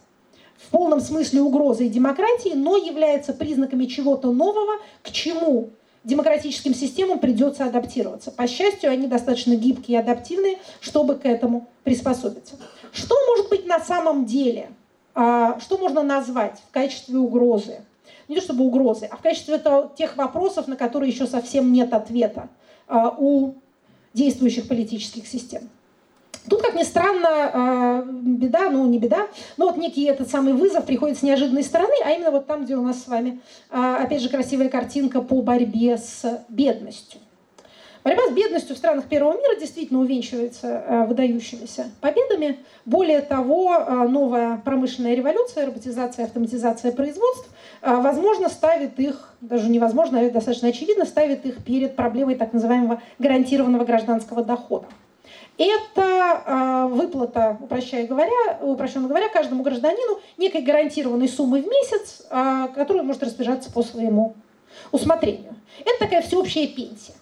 B: в полном смысле угрозой демократии, но является признаками чего-то нового, к чему демократическим системам придется адаптироваться. По счастью, они достаточно гибкие и адаптивные, чтобы к этому приспособиться. Что может быть на самом деле? А, что можно назвать в качестве угрозы? Не то чтобы угрозы, а в качестве тех вопросов, на которые еще совсем нет ответа а, у действующих политических систем. Тут, как ни странно, а, беда, ну не беда, но вот некий этот самый вызов приходит с неожиданной стороны, а именно вот там, где у нас с вами, опять же, красивая картинка по борьбе с бедностью. Борьба с бедностью в странах первого мира действительно увенчивается э, выдающимися победами. Более того, новая промышленная революция, роботизация, автоматизация производств, возможно, ставит их, даже невозможно, а достаточно очевидно, ставит их перед проблемой так называемого гарантированного гражданского дохода. Это выплата, упрощая говоря, упрощенно говоря, каждому гражданину некой гарантированной суммы в месяц, которую может распоряжаться по своему усмотрению. Это такая всеобщая пенсия.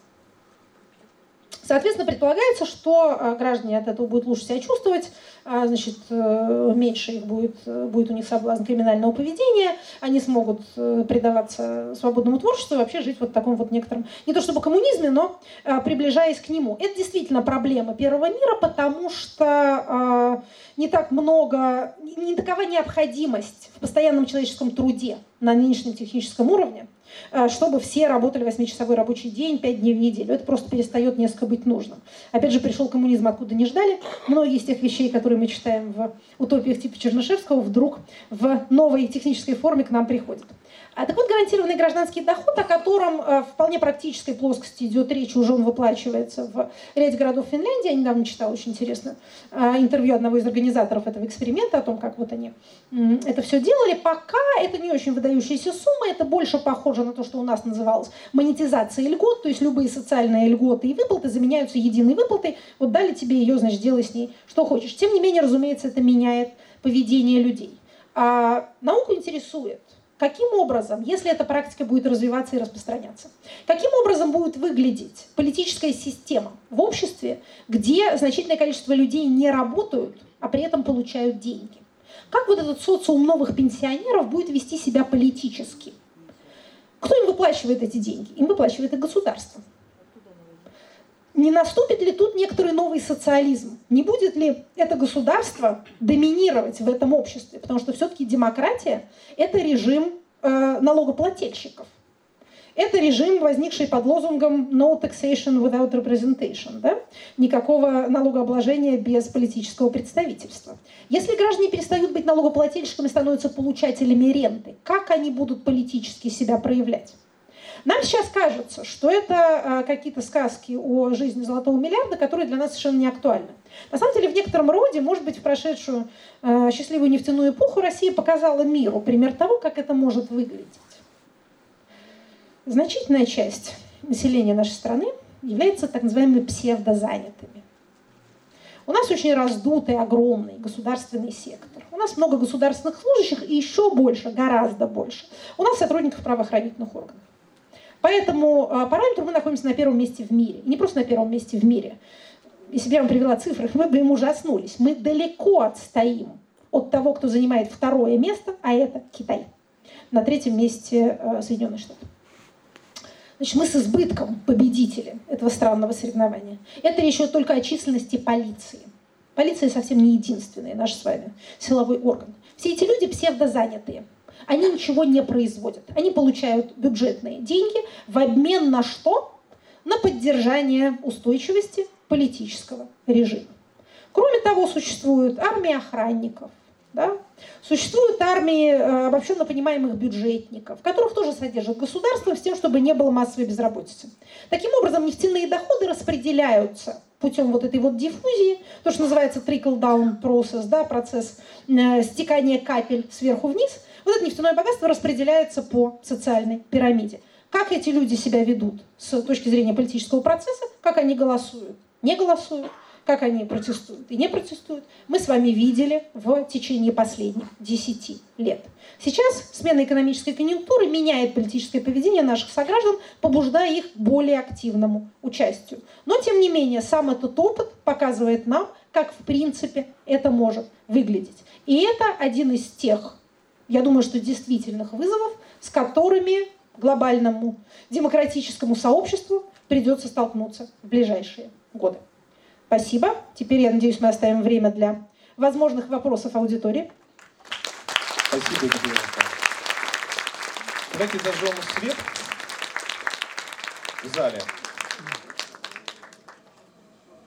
B: Соответственно, предполагается, что э, граждане от этого будут лучше себя чувствовать, а, значит, э, меньше их будет, э, будет у них соблазн криминального поведения, они смогут предаваться свободному творчеству и вообще жить вот в таком вот некотором, не то чтобы коммунизме, но приближаясь к нему. Это действительно проблема первого мира, потому что не так много, не такова необходимость в постоянном человеческом труде на нынешнем техническом уровне, Э, чтобы все работали 8-часовой рабочий день, 5 дней в неделю. Это просто перестает несколько быть нужным. Опять же, пришел коммунизм, откуда не ждали. Многие из тех вещей, которые мы читаем в утопиях типа Чернышевского, вдруг в новой технической форме к нам приходят. А так вот, гарантированный гражданский доход, о котором э, в вполне практической плоскости идет речь, уже он выплачивается в ряде городов Финляндии. Я недавно читала очень интересно э, интервью одного из организаторов этого эксперимента о том, как вот они это все делали. Пока это не очень выдающаяся сумма, это больше похоже на то, что у нас называлось монетизация льгот, то есть любые социальные льготы и выплаты заменяются единой выплатой. Вот дали тебе ее, значит, делай с ней что хочешь. Тем не менее, разумеется, это меняет поведение людей. А науку интересует Каким образом, если эта практика будет развиваться и распространяться, каким образом будет выглядеть политическая система в обществе, где значительное количество людей не работают, а при этом получают деньги? Как вот этот социум новых пенсионеров будет вести себя политически? Кто им выплачивает эти деньги? Им выплачивает и государство. Не наступит ли тут некоторый новый социализм? Не будет ли это государство доминировать в этом обществе? Потому что все-таки демократия – это режим э, налогоплательщиков. Это режим, возникший под лозунгом «no taxation without representation». Да? Никакого налогообложения без политического представительства. Если граждане перестают быть налогоплательщиками, становятся получателями ренты, как они будут политически себя проявлять? Нам сейчас кажется, что это э, какие-то сказки о жизни золотого миллиарда, которые для нас совершенно не актуальны. На самом деле, в некотором роде, может быть, в прошедшую э, счастливую нефтяную эпоху Россия показала миру пример того, как это может выглядеть. Значительная часть населения нашей страны является так называемыми псевдозанятыми. У нас очень раздутый, огромный государственный сектор. У нас много государственных служащих и еще больше, гораздо больше. У нас сотрудников правоохранительных органов. Поэтому а, параметру мы находимся на первом месте в мире. И не просто на первом месте в мире. Если бы я вам привела цифры, вы бы им ужаснулись. Мы далеко отстоим от того, кто занимает второе место, а это Китай. На третьем месте а, Соединенные Штаты. Значит, мы с избытком победители этого странного соревнования. Это идет только о численности полиции. Полиция совсем не единственный наш с вами силовой орган. Все эти люди псевдозанятые они ничего не производят. Они получают бюджетные деньги в обмен на что? На поддержание устойчивости политического режима. Кроме того, существует армия охранников, да? Существуют армии э, обобщенно понимаемых бюджетников, которых тоже содержит государство с тем, чтобы не было массовой безработицы. Таким образом, нефтяные доходы распределяются путем вот этой вот диффузии, то, что называется trickle-down process, да, процесс э, стекания капель сверху вниз – вот это нефтяное богатство распределяется по социальной пирамиде. Как эти люди себя ведут с точки зрения политического процесса, как они голосуют, не голосуют, как они протестуют и не протестуют, мы с вами видели в течение последних 10 лет. Сейчас смена экономической конъюнктуры меняет политическое поведение наших сограждан, побуждая их к более активному участию. Но, тем не менее, сам этот опыт показывает нам, как в принципе это может выглядеть. И это один из тех я думаю, что действительных вызовов, с которыми глобальному демократическому сообществу придется столкнуться в ближайшие годы. Спасибо. Теперь, я надеюсь, мы оставим время для возможных вопросов аудитории.
A: Спасибо, Екатерина Давайте зажжем свет в зале.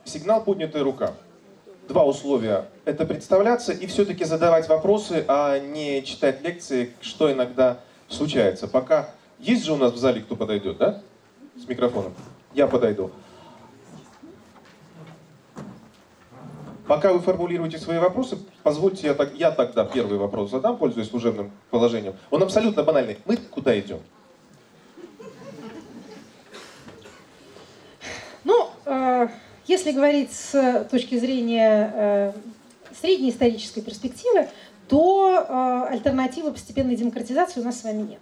A: Сигнал «Поднятая рука» два условия. Это представляться и все-таки задавать вопросы, а не читать лекции, что иногда случается. Пока есть же у нас в зале кто подойдет, да? С микрофоном. Я подойду. Пока вы формулируете свои вопросы, позвольте я, так, я тогда первый вопрос задам, пользуясь служебным положением. Он абсолютно банальный. Мы куда идем?
B: Ну, э, если говорить с точки зрения э, средней исторической перспективы, то э, альтернативы постепенной демократизации у нас с вами нет.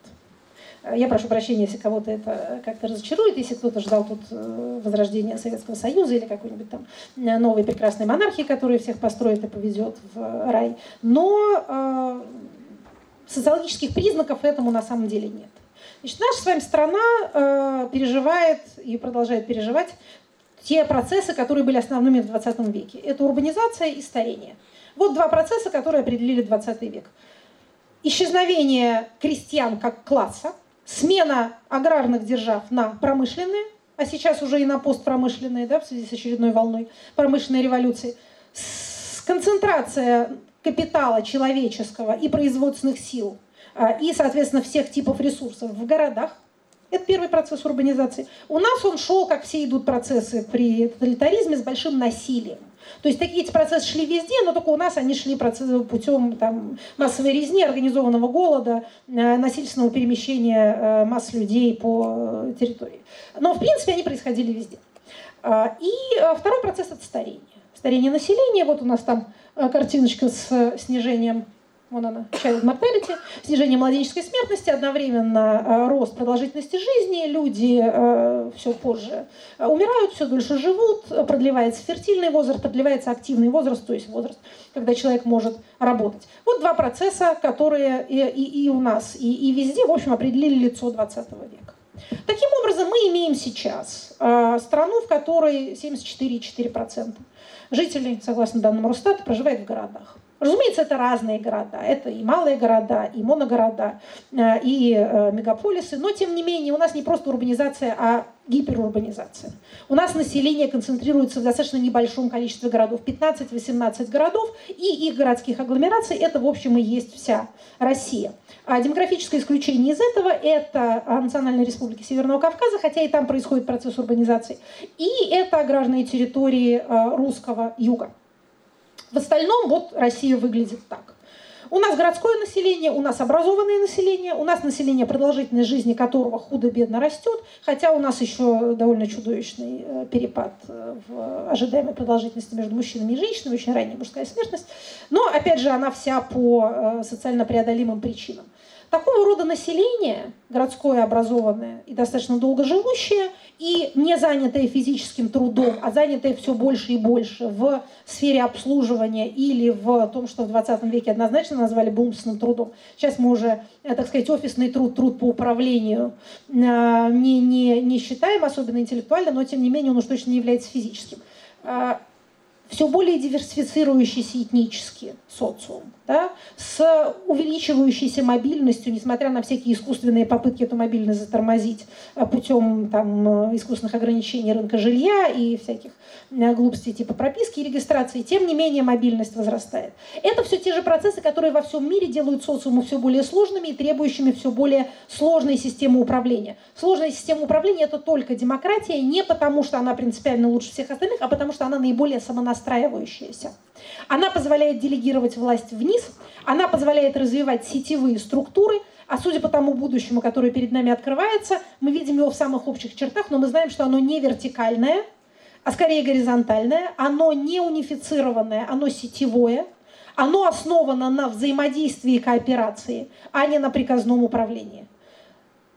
B: Э, я прошу прощения, если кого-то это как-то разочарует, если кто-то ждал тут возрождения Советского Союза или какой-нибудь там новой прекрасной монархии, которая всех построит и поведет в рай. Но социологических признаков этому на самом деле нет. Значит, наша с вами страна э, переживает и продолжает переживать те процессы, которые были основными в 20 веке. Это урбанизация и старение. Вот два процесса, которые определили 20 век. Исчезновение крестьян как класса, смена аграрных держав на промышленные, а сейчас уже и на постпромышленные, да, в связи с очередной волной промышленной революции, концентрация капитала человеческого и производственных сил а, и, соответственно, всех типов ресурсов в городах, это первый процесс урбанизации. У нас он шел, как все идут процессы при тоталитаризме, с большим насилием. То есть такие эти процессы шли везде, но только у нас они шли процессы путем там, массовой резни, организованного голода, э, насильственного перемещения э, масс людей по э, территории. Но в принципе они происходили везде. А, и второй процесс это старение. Старение населения. Вот у нас там картиночка с снижением вон она, child mortality, снижение младенческой смертности, одновременно э, рост продолжительности жизни, люди э, все позже э, умирают, все дольше живут, продлевается фертильный возраст, продлевается активный возраст, то есть возраст, когда человек может работать. Вот два процесса, которые и, и, и у нас, и, и везде, в общем, определили лицо 20 века. Таким образом, мы имеем сейчас э, страну, в которой 74,4% жителей, согласно данным Росстата, проживает в городах. Разумеется, это разные города. Это и малые города, и моногорода, э, и э, мегаполисы. Но, тем не менее, у нас не просто урбанизация, а гиперурбанизация. У нас население концентрируется в достаточно небольшом количестве городов. 15-18 городов и их городских агломераций. Это, в общем, и есть вся Россия. А демографическое исключение из этого – это Национальная республика Северного Кавказа, хотя и там происходит процесс урбанизации. И это аграрные территории э, русского юга. В остальном вот Россия выглядит так. У нас городское население, у нас образованное население, у нас население, продолжительность жизни которого худо-бедно растет, хотя у нас еще довольно чудовищный э, перепад э, в ожидаемой продолжительности между мужчинами и женщинами, очень ранняя мужская смертность. Но, опять же, она вся по э, социально преодолимым причинам. Такого рода население, городское образованное и достаточно долго живущее, и не занятое физическим трудом, а занятое все больше и больше в сфере обслуживания или в том, что в 20 веке однозначно назвали бумственным трудом. Сейчас мы уже, э, так сказать, офисный труд, труд по управлению э, не, не, не считаем особенно интеллектуально, но тем не менее он уж точно не является физическим э, все более диверсифицирующийся этнически социум, да, с увеличивающейся мобильностью, несмотря на всякие искусственные попытки эту мобильность затормозить э, путем там, э, искусственных ограничений рынка жилья и всяких э, глупостей типа прописки и регистрации, тем не менее мобильность возрастает. Это все те же процессы, которые во всем мире делают социумы все более сложными и требующими все более сложной системы управления. Сложная система управления – это только демократия, не потому что она принципиально лучше всех остальных, а потому что она наиболее самонастроенная настраивающаяся. Она позволяет делегировать власть вниз, она позволяет развивать сетевые структуры, а судя по тому будущему, которое перед нами открывается, мы видим его в самых общих чертах, но мы знаем, что оно не вертикальное, а скорее горизонтальное, оно не унифицированное, оно сетевое, оно основано на взаимодействии и кооперации, а не на приказном управлении.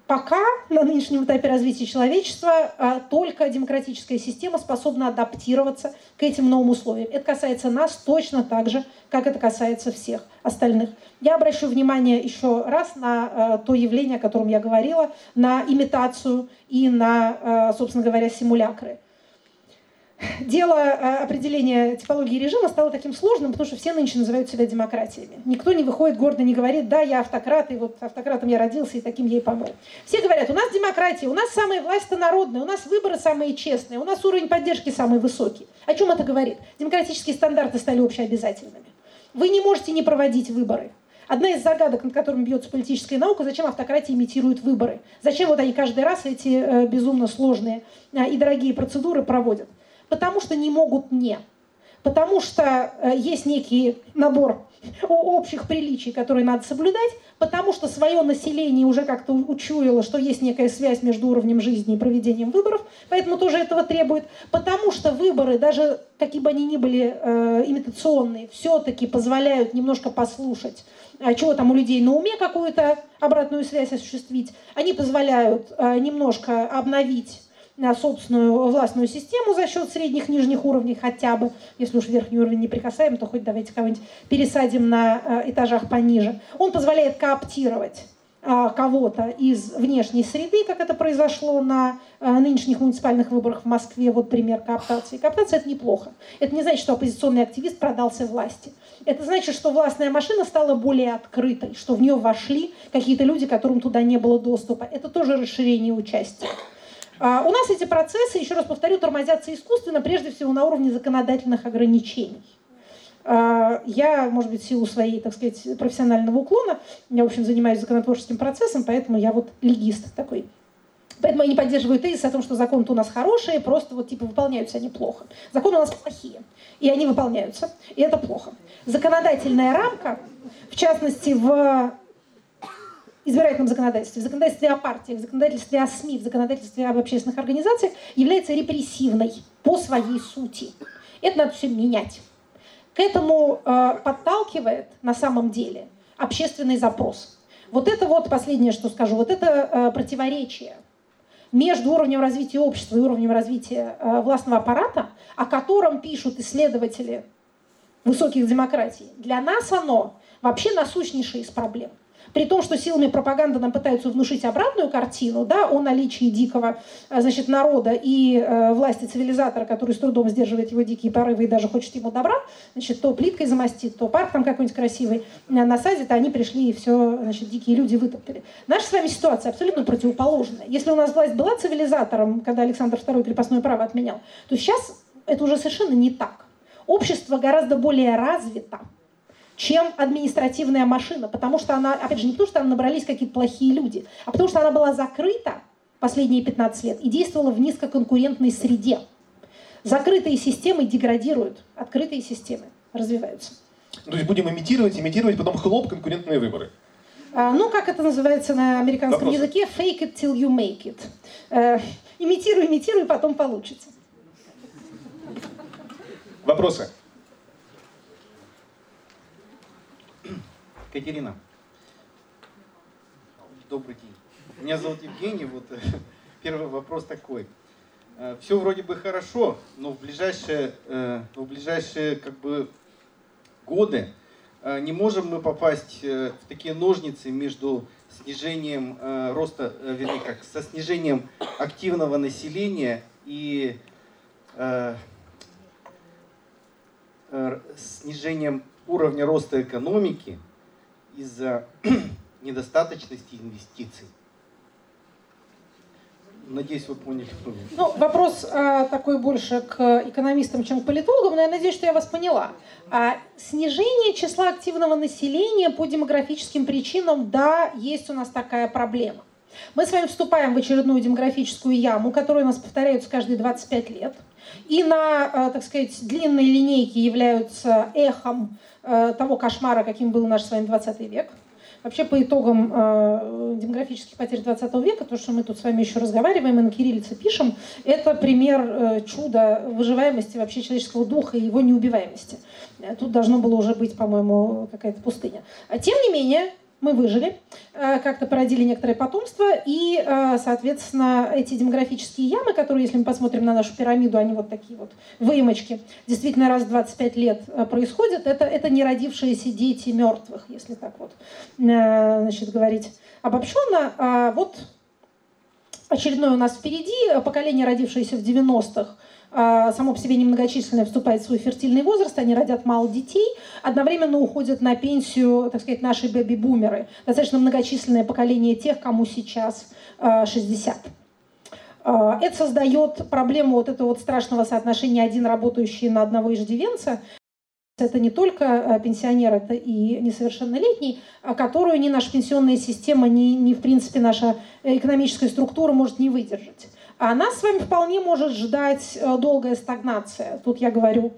B: Пока на нынешнем этапе развития человечества а, только демократическая система способна адаптироваться к этим новым условиям. Это касается нас точно так же, как это касается всех остальных. Я обращу внимание еще раз на а, то явление, о котором я говорила, на имитацию и на, а, собственно говоря, симулякры дело э, определения типологии режима стало таким сложным, потому что все нынче называют себя демократиями. Никто не выходит гордо, не говорит, да, я автократ, и вот автократом я родился, и таким я и помру. Все говорят, у нас демократия, у нас самая власть-то народная, у нас выборы самые честные, у нас уровень поддержки самый высокий. О чем это говорит? Демократические стандарты стали общеобязательными. Вы не можете не проводить выборы. Одна из загадок, над которыми бьется политическая наука, зачем автократия имитирует выборы? Зачем вот они каждый раз эти э, безумно сложные э, и дорогие процедуры проводят? Потому что не могут не. Потому что э, есть некий набор общих приличий, которые надо соблюдать, потому что свое население уже как-то учуяло, что есть некая связь между уровнем жизни и проведением выборов, поэтому тоже этого требует, потому что выборы, даже какие бы они ни были э, имитационные, все-таки позволяют немножко послушать, э, чего там у людей на уме, какую-то обратную связь осуществить, они позволяют э, немножко обновить собственную властную систему за счет средних нижних уровней хотя бы. Если уж верхний уровень не прикасаем, то хоть давайте кого-нибудь пересадим на э, этажах пониже. Он позволяет кооптировать э, кого-то из внешней среды, как это произошло на э, нынешних муниципальных выборах в Москве. Вот пример кооптации. Кооптация – это неплохо. Это не значит, что оппозиционный активист продался власти. Это значит, что властная машина стала более открытой, что в нее вошли какие-то люди, которым туда не было доступа. Это тоже расширение участия. А, у нас эти процессы, еще раз повторю, тормозятся искусственно, прежде всего на уровне законодательных ограничений. А, я, может быть, в силу своей, так сказать, профессионального уклона, я, в общем, занимаюсь законотворческим процессом, поэтому я вот легист такой. Поэтому я не поддерживаю тезис о том, что законы у нас хорошие, просто вот типа выполняются они плохо. Законы у нас плохие, и они выполняются, и это плохо. Законодательная рамка, в частности, в избирательном законодательстве, в законодательстве о партиях, в законодательстве о СМИ, в законодательстве об общественных организациях является репрессивной по своей сути. Это надо все менять. К этому э, подталкивает на самом деле общественный запрос. Вот это вот последнее, что скажу, вот это э, противоречие между уровнем развития общества и уровнем развития э, властного аппарата, о котором пишут исследователи высоких демократий, для нас оно вообще насущнейшее из проблем – При том, что силами пропаганды нам пытаются внушить обратную картину, да, о наличии дикого, э, значит, народа и э, власти цивилизатора, который с трудом сдерживает его дикие порывы и даже хочет ему добра, значит, то плиткой замостит, то парк там какой-нибудь красивый насадит, а они пришли и все, значит, дикие люди вытоптали. Наша с вами ситуация абсолютно противоположная. Если у нас власть была цивилизатором, когда Александр II крепостное право отменял, то сейчас это уже совершенно не так. Общество гораздо более развито, чем административная машина, потому что она, опять же, не потому что там набрались какие-то плохие люди, а потому что она была закрыта последние 15 лет и действовала в низкоконкурентной среде. Закрытые системы деградируют, открытые системы развиваются.
A: То есть будем имитировать, имитировать, потом хлоп, конкурентные выборы.
B: А, ну, как это называется на американском Вопрос. языке? Fake it till you make it. Э, имитируй, имитируй, потом получится.
A: Вопросы?
C: Катерина. Добрый день. Меня зовут Евгений. Вот [LAUGHS] первый вопрос такой. Э, Все вроде бы хорошо, но в ближайшие, э, в ближайшие как бы годы э, не можем мы попасть в такие ножницы между снижением роста, вернее как, со снижением активного населения и Э, снижением уровня роста экономики из-за [CLEARS THROAT] недостаточности инвестиций. Надеюсь, вы поняли.
B: Ну, вопрос а, такой больше к экономистам, чем к политологам, но я надеюсь, что я вас поняла. А, снижение числа активного населения по демографическим причинам, да, есть у нас такая проблема. Мы с вами вступаем в очередную демографическую яму, которая у нас повторяется каждые 25 лет. И на, э, так сказать, длинной линейке являются эхом э, того кошмара, каким был наш с вами 20 век. Вообще по итогам э, демографических потерь 20 века, то, что мы тут с вами еще разговариваем и на кириллице пишем, это пример чуда выживаемости вообще человеческого духа и его неубиваемости. Тут должно было уже быть, по-моему, какая-то пустыня. А тем не менее, мы выжили, э, как-то породили некоторое потомство, и, э, соответственно, эти демографические ямы, которые, если мы посмотрим на нашу пирамиду, они вот такие вот выемочки, действительно раз в 25 лет э, происходят, это, это не родившиеся дети мертвых, если так вот значит, говорить обобщенно. А вот очередное у нас впереди, поколение, родившееся в 90-х, а, само по себе немногочисленное вступает в свой фертильный возраст, они родят мало детей, одновременно уходят на пенсию, так сказать, наши бэби-бумеры. Достаточно многочисленное поколение тех, кому сейчас 60. А, а, это создает проблему вот этого вот страшного соотношения один работающий на одного иждивенца, это не только пенсионер, это и несовершеннолетний, которую ни наша пенсионная система, ни, ни в принципе наша экономическая структура может не выдержать. А нас с вами вполне может ждать э, долгая стагнация. Тут я говорю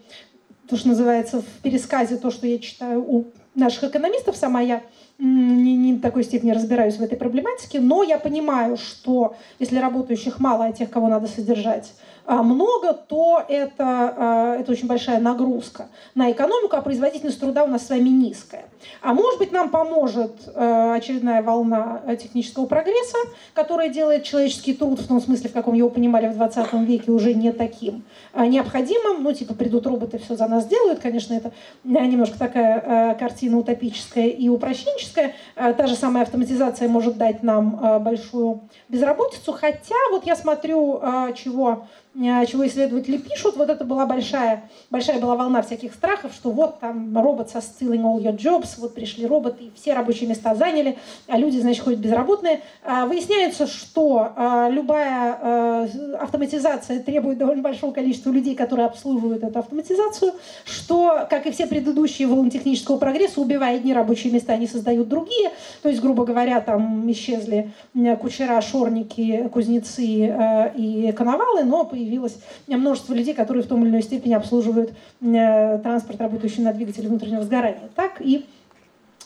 B: то, что называется в пересказе, то, что я читаю у наших экономистов, сама я не, не в такой степени разбираюсь в этой проблематике, но я понимаю, что если работающих мало, а тех, кого надо содержать, много, то это, а, это очень большая нагрузка на экономику, а производительность труда у нас с вами низкая. А может быть, нам поможет а, очередная волна технического прогресса, которая делает человеческий труд, в том смысле, в каком его понимали в 20 веке, уже не таким необходимым. Ну, типа, придут роботы, все за нас сделают. Конечно, это немножко такая картина утопическая и упрощенческая. Та же самая автоматизация может дать нам большую безработицу. Хотя, вот я смотрю, чего чего исследователи пишут, вот это была большая, большая была волна всяких страхов, что вот там робот со stealing all your jobs, вот пришли роботы и все рабочие места заняли, а люди, значит, ходят безработные. А выясняется, что а, любая автоматизация требует довольно большого количества людей, которые обслуживают эту автоматизацию, что, как и все предыдущие волны технического прогресса, убивая одни рабочие места, они создают другие, то есть, грубо говоря, там исчезли кучера, шорники, кузнецы и коновалы, но появились появилось множество людей, которые в том или иной степени обслуживают э, транспорт, работающий на двигателе внутреннего сгорания. Так и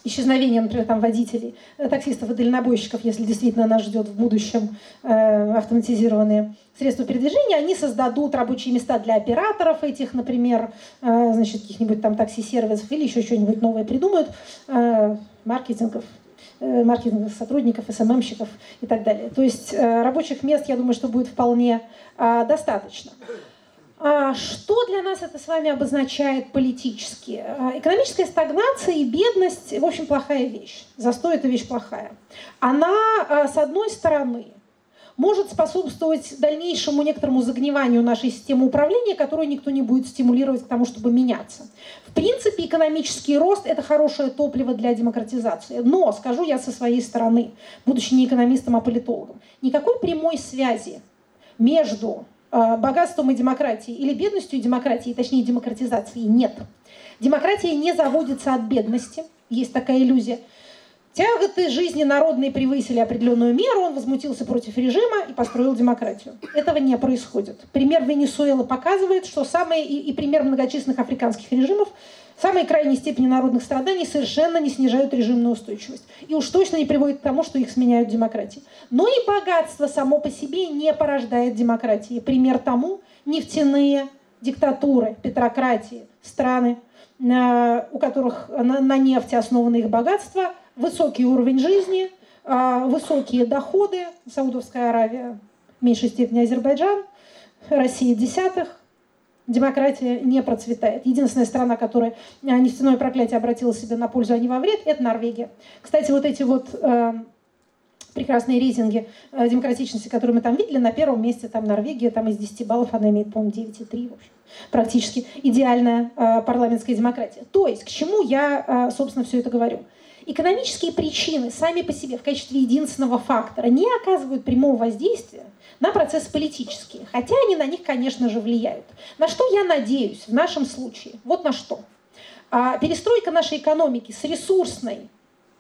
B: исчезновение, например, там, водителей, э, таксистов и дальнобойщиков, если действительно нас ждет в будущем э, автоматизированные средства передвижения, они создадут рабочие места для операторов этих, например, э, значит, каких-нибудь там такси-сервисов или еще что-нибудь новое придумают, э, маркетингов, маркетинговых сотрудников, СММщиков и так далее. То есть э, рабочих мест, я думаю, что будет вполне а, достаточно. А что для нас это с вами обозначает политически? Экономическая стагнация и бедность, в общем, плохая вещь. Застой – это вещь плохая. Она, с одной стороны, может способствовать дальнейшему некоторому загниванию нашей системы управления, которую никто не будет стимулировать к тому, чтобы меняться. В принципе, экономический рост – это хорошее топливо для демократизации. Но, скажу я со своей стороны, будучи не экономистом, а политологом, никакой прямой связи между э, богатством и демократией или бедностью и демократией, точнее демократизацией, нет. Демократия не заводится от бедности, есть такая иллюзия. Тяготы жизни народные превысили определенную меру, он возмутился против режима и построил демократию. Этого не происходит. Пример Венесуэлы показывает, что самые, и, и пример многочисленных африканских режимов, самые крайние степени народных страданий совершенно не снижают режимную устойчивость. И уж точно не приводит к тому, что их сменяют демократии. Но и богатство само по себе не порождает демократии. Пример тому нефтяные диктатуры, петрократии, страны, у которых на нефти основаны их богатства – высокий уровень жизни, а, высокие доходы, Саудовская Аравия, в меньшей степени Азербайджан, Россия десятых, демократия не процветает. Единственная страна, которая а, нефтяное проклятие обратила себе на пользу, а не во вред, это Норвегия. Кстати, вот эти вот э, прекрасные рейтинги э, демократичности, которые мы там видели, на первом месте там Норвегия, там из 10 баллов она имеет, по-моему, 9,3, в общем, практически идеальная э, парламентская демократия. То есть, к чему я, э, собственно, все это говорю? Экономические причины сами по себе в качестве единственного фактора не оказывают прямого воздействия на процессы политические, хотя они на них, конечно же, влияют. На что я надеюсь в нашем случае? Вот на что. А, перестройка нашей экономики с ресурсной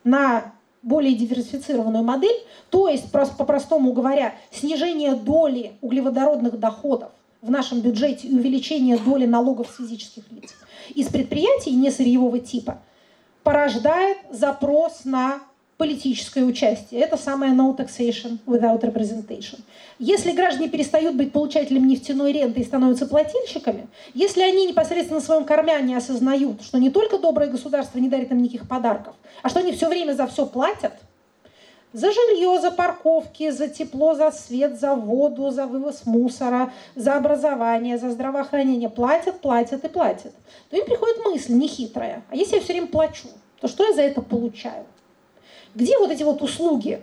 B: на более диверсифицированную модель, то есть, по-простому говоря, снижение доли углеводородных доходов в нашем бюджете увеличение доли налогов с физических лиц из предприятий не сырьевого типа – порождает запрос на политическое участие. Это самое no taxation without representation. Если граждане перестают быть получателями нефтяной ренты и становятся плательщиками, если они непосредственно на своем кармане осознают, что не только доброе государство не дарит им никаких подарков, а что они все время за все платят, за жилье, за парковки, за тепло, за свет, за воду, за вывоз мусора, за образование, за здравоохранение. Платят, платят и платят. То им приходит мысль нехитрая. А если я все время плачу, то что я за это получаю? Где вот эти вот услуги,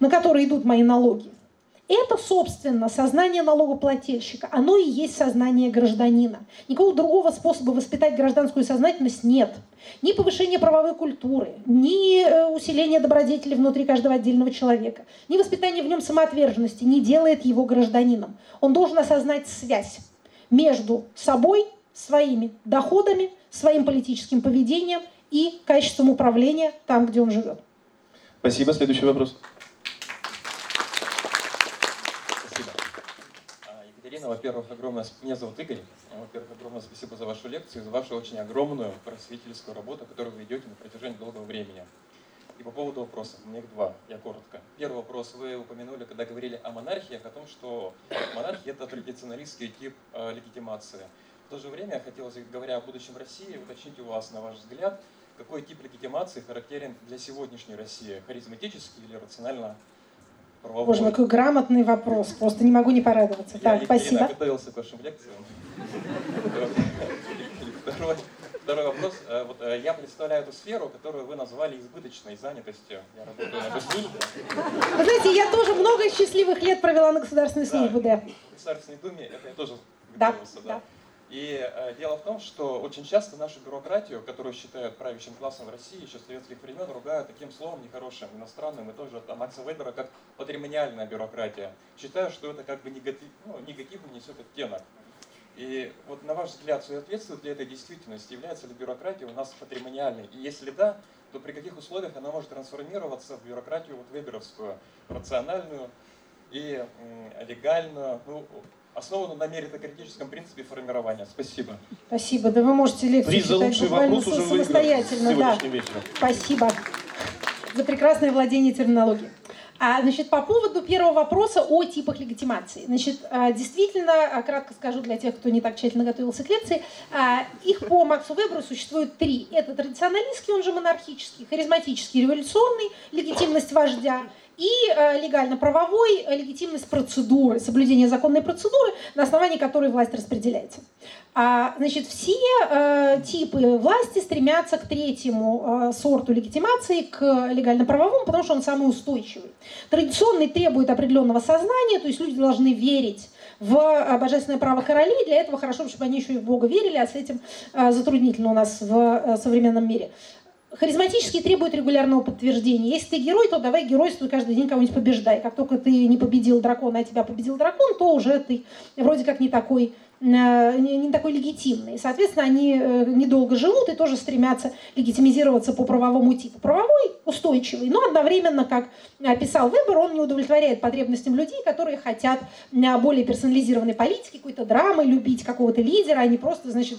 B: на которые идут мои налоги? Это, собственно, сознание налогоплательщика. Оно и есть сознание гражданина. Никакого другого способа воспитать гражданскую сознательность нет. Ни повышения правовой культуры, ни э, усиления добродетели внутри каждого отдельного человека, ни воспитания в нем самоотверженности не делает его гражданином. Он должен осознать связь между собой, своими доходами, своим политическим поведением и качеством управления там, где он живет.
A: Спасибо. Следующий вопрос.
D: Екатерина, во-первых, огромное... Меня зовут Игорь. Во-первых, огромное спасибо за вашу лекцию, за вашу очень огромную просветительскую работу, которую вы ведете на протяжении долгого времени. И по поводу вопросов, у меня их два, я коротко. Первый вопрос вы упомянули, когда говорили о монархиях, о том, что монархия – это традиционалистский тип э, легитимации. В то же время хотелось, говоря о будущем России, уточнить у вас, на ваш взгляд, какой тип легитимации характерен для сегодняшней России? Харизматический или рационально
B: правовой. Боже мой, какой грамотный вопрос. Просто не могу не порадоваться. Я, так, спасибо. Я
D: готовился к вашим лекциям. Второй, второй вопрос. Э, вот, э, я представляю эту сферу, которую вы назвали избыточной занятостью. Я работаю на госслужбе.
B: Вы знаете, я тоже много счастливых лет провела на государственной службе,
D: да. В Государственной Думе это я тоже готовился, да. да. И э, дело в том, что очень часто нашу бюрократию, которую считают правящим классом в России еще с советских времен, ругают таким словом нехорошим, иностранным, и тоже от Макса Вебера, как патримониальная бюрократия. Считаю, что это как бы негатив, ну, негативно несет оттенок. И вот на ваш взгляд, соответствует ли этой действительности? Является ли бюрократия у нас патримониальной? И если да, то при каких условиях она может трансформироваться в бюрократию вот веберовскую, рациональную и легальную, ну, основана на меритокритическом принципе формирования. Спасибо.
B: Спасибо. Да вы можете лекцию читать буквально самостоятельно. Да. Спасибо за прекрасное владение терминологией. А, значит, по поводу первого вопроса о типах легитимации. Значит, а, действительно, а, кратко скажу для тех, кто не так тщательно готовился к лекции, а, их по Максу Веберу существует три. Это традиционалистский, он же монархический, харизматический, революционный, легитимность вождя и легально-правовой легитимность процедуры, соблюдение законной процедуры, на основании которой власть распределяется. А, значит, все э, типы власти стремятся к третьему э, сорту легитимации, к легально-правовому, потому что он самый устойчивый. Традиционный требует определенного сознания, то есть люди должны верить в э, божественное право королей. Для этого хорошо, чтобы они еще и в Бога верили, а с этим э, затруднительно у нас в э, современном мире. Харизматический требует регулярного подтверждения. Если ты герой, то давай геройствуй каждый день кого-нибудь побеждай. Как только ты не победил дракона, а тебя победил дракон, то уже ты вроде как не такой не такой легитимный. Соответственно, они э, недолго живут и тоже стремятся легитимизироваться по правовому типу. Правовой устойчивый, но одновременно, как писал Вебер, он не удовлетворяет потребностям людей, которые хотят э, более персонализированной политики, какой-то драмы, любить какого-то лидера, а не просто, значит,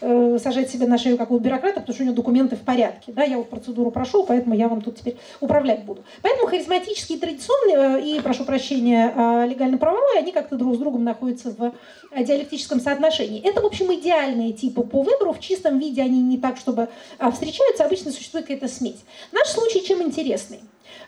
B: сажать себе на шею какого-то бюрократа, потому что у него документы в порядке. Да, я вот процедуру прошел, поэтому я вам тут теперь управлять буду. Поэтому харизматические, традиционные и, прошу прощения, легально-правовые, они как-то друг с другом находятся в диалектическом соотношении. Это, в общем, идеальные типы по выбору. В чистом виде они не так, чтобы а, встречаются, обычно существует какая-то смесь. Наш случай чем интересный?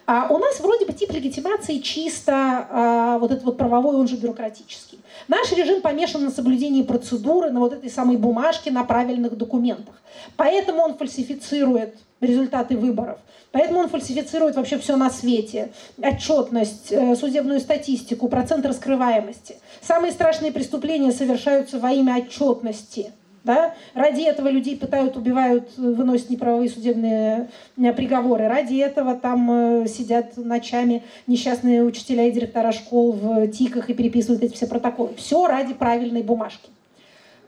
B: А у нас вроде бы тип легитимации чисто а, вот этот вот правовой, он же бюрократический. Наш режим помешан на соблюдении процедуры, на вот этой самой бумажке, на правильных документах. Поэтому он фальсифицирует результаты выборов. Поэтому он фальсифицирует вообще все на свете. Отчетность, э, судебную статистику, процент раскрываемости. Самые страшные преступления совершаются во имя отчетности. Да? Ради этого людей пытают, убивают, выносят неправовые судебные э, приговоры. Ради этого там э, сидят ночами несчастные учителя и директора школ в тиках и переписывают эти все протоколы. Все ради правильной бумажки.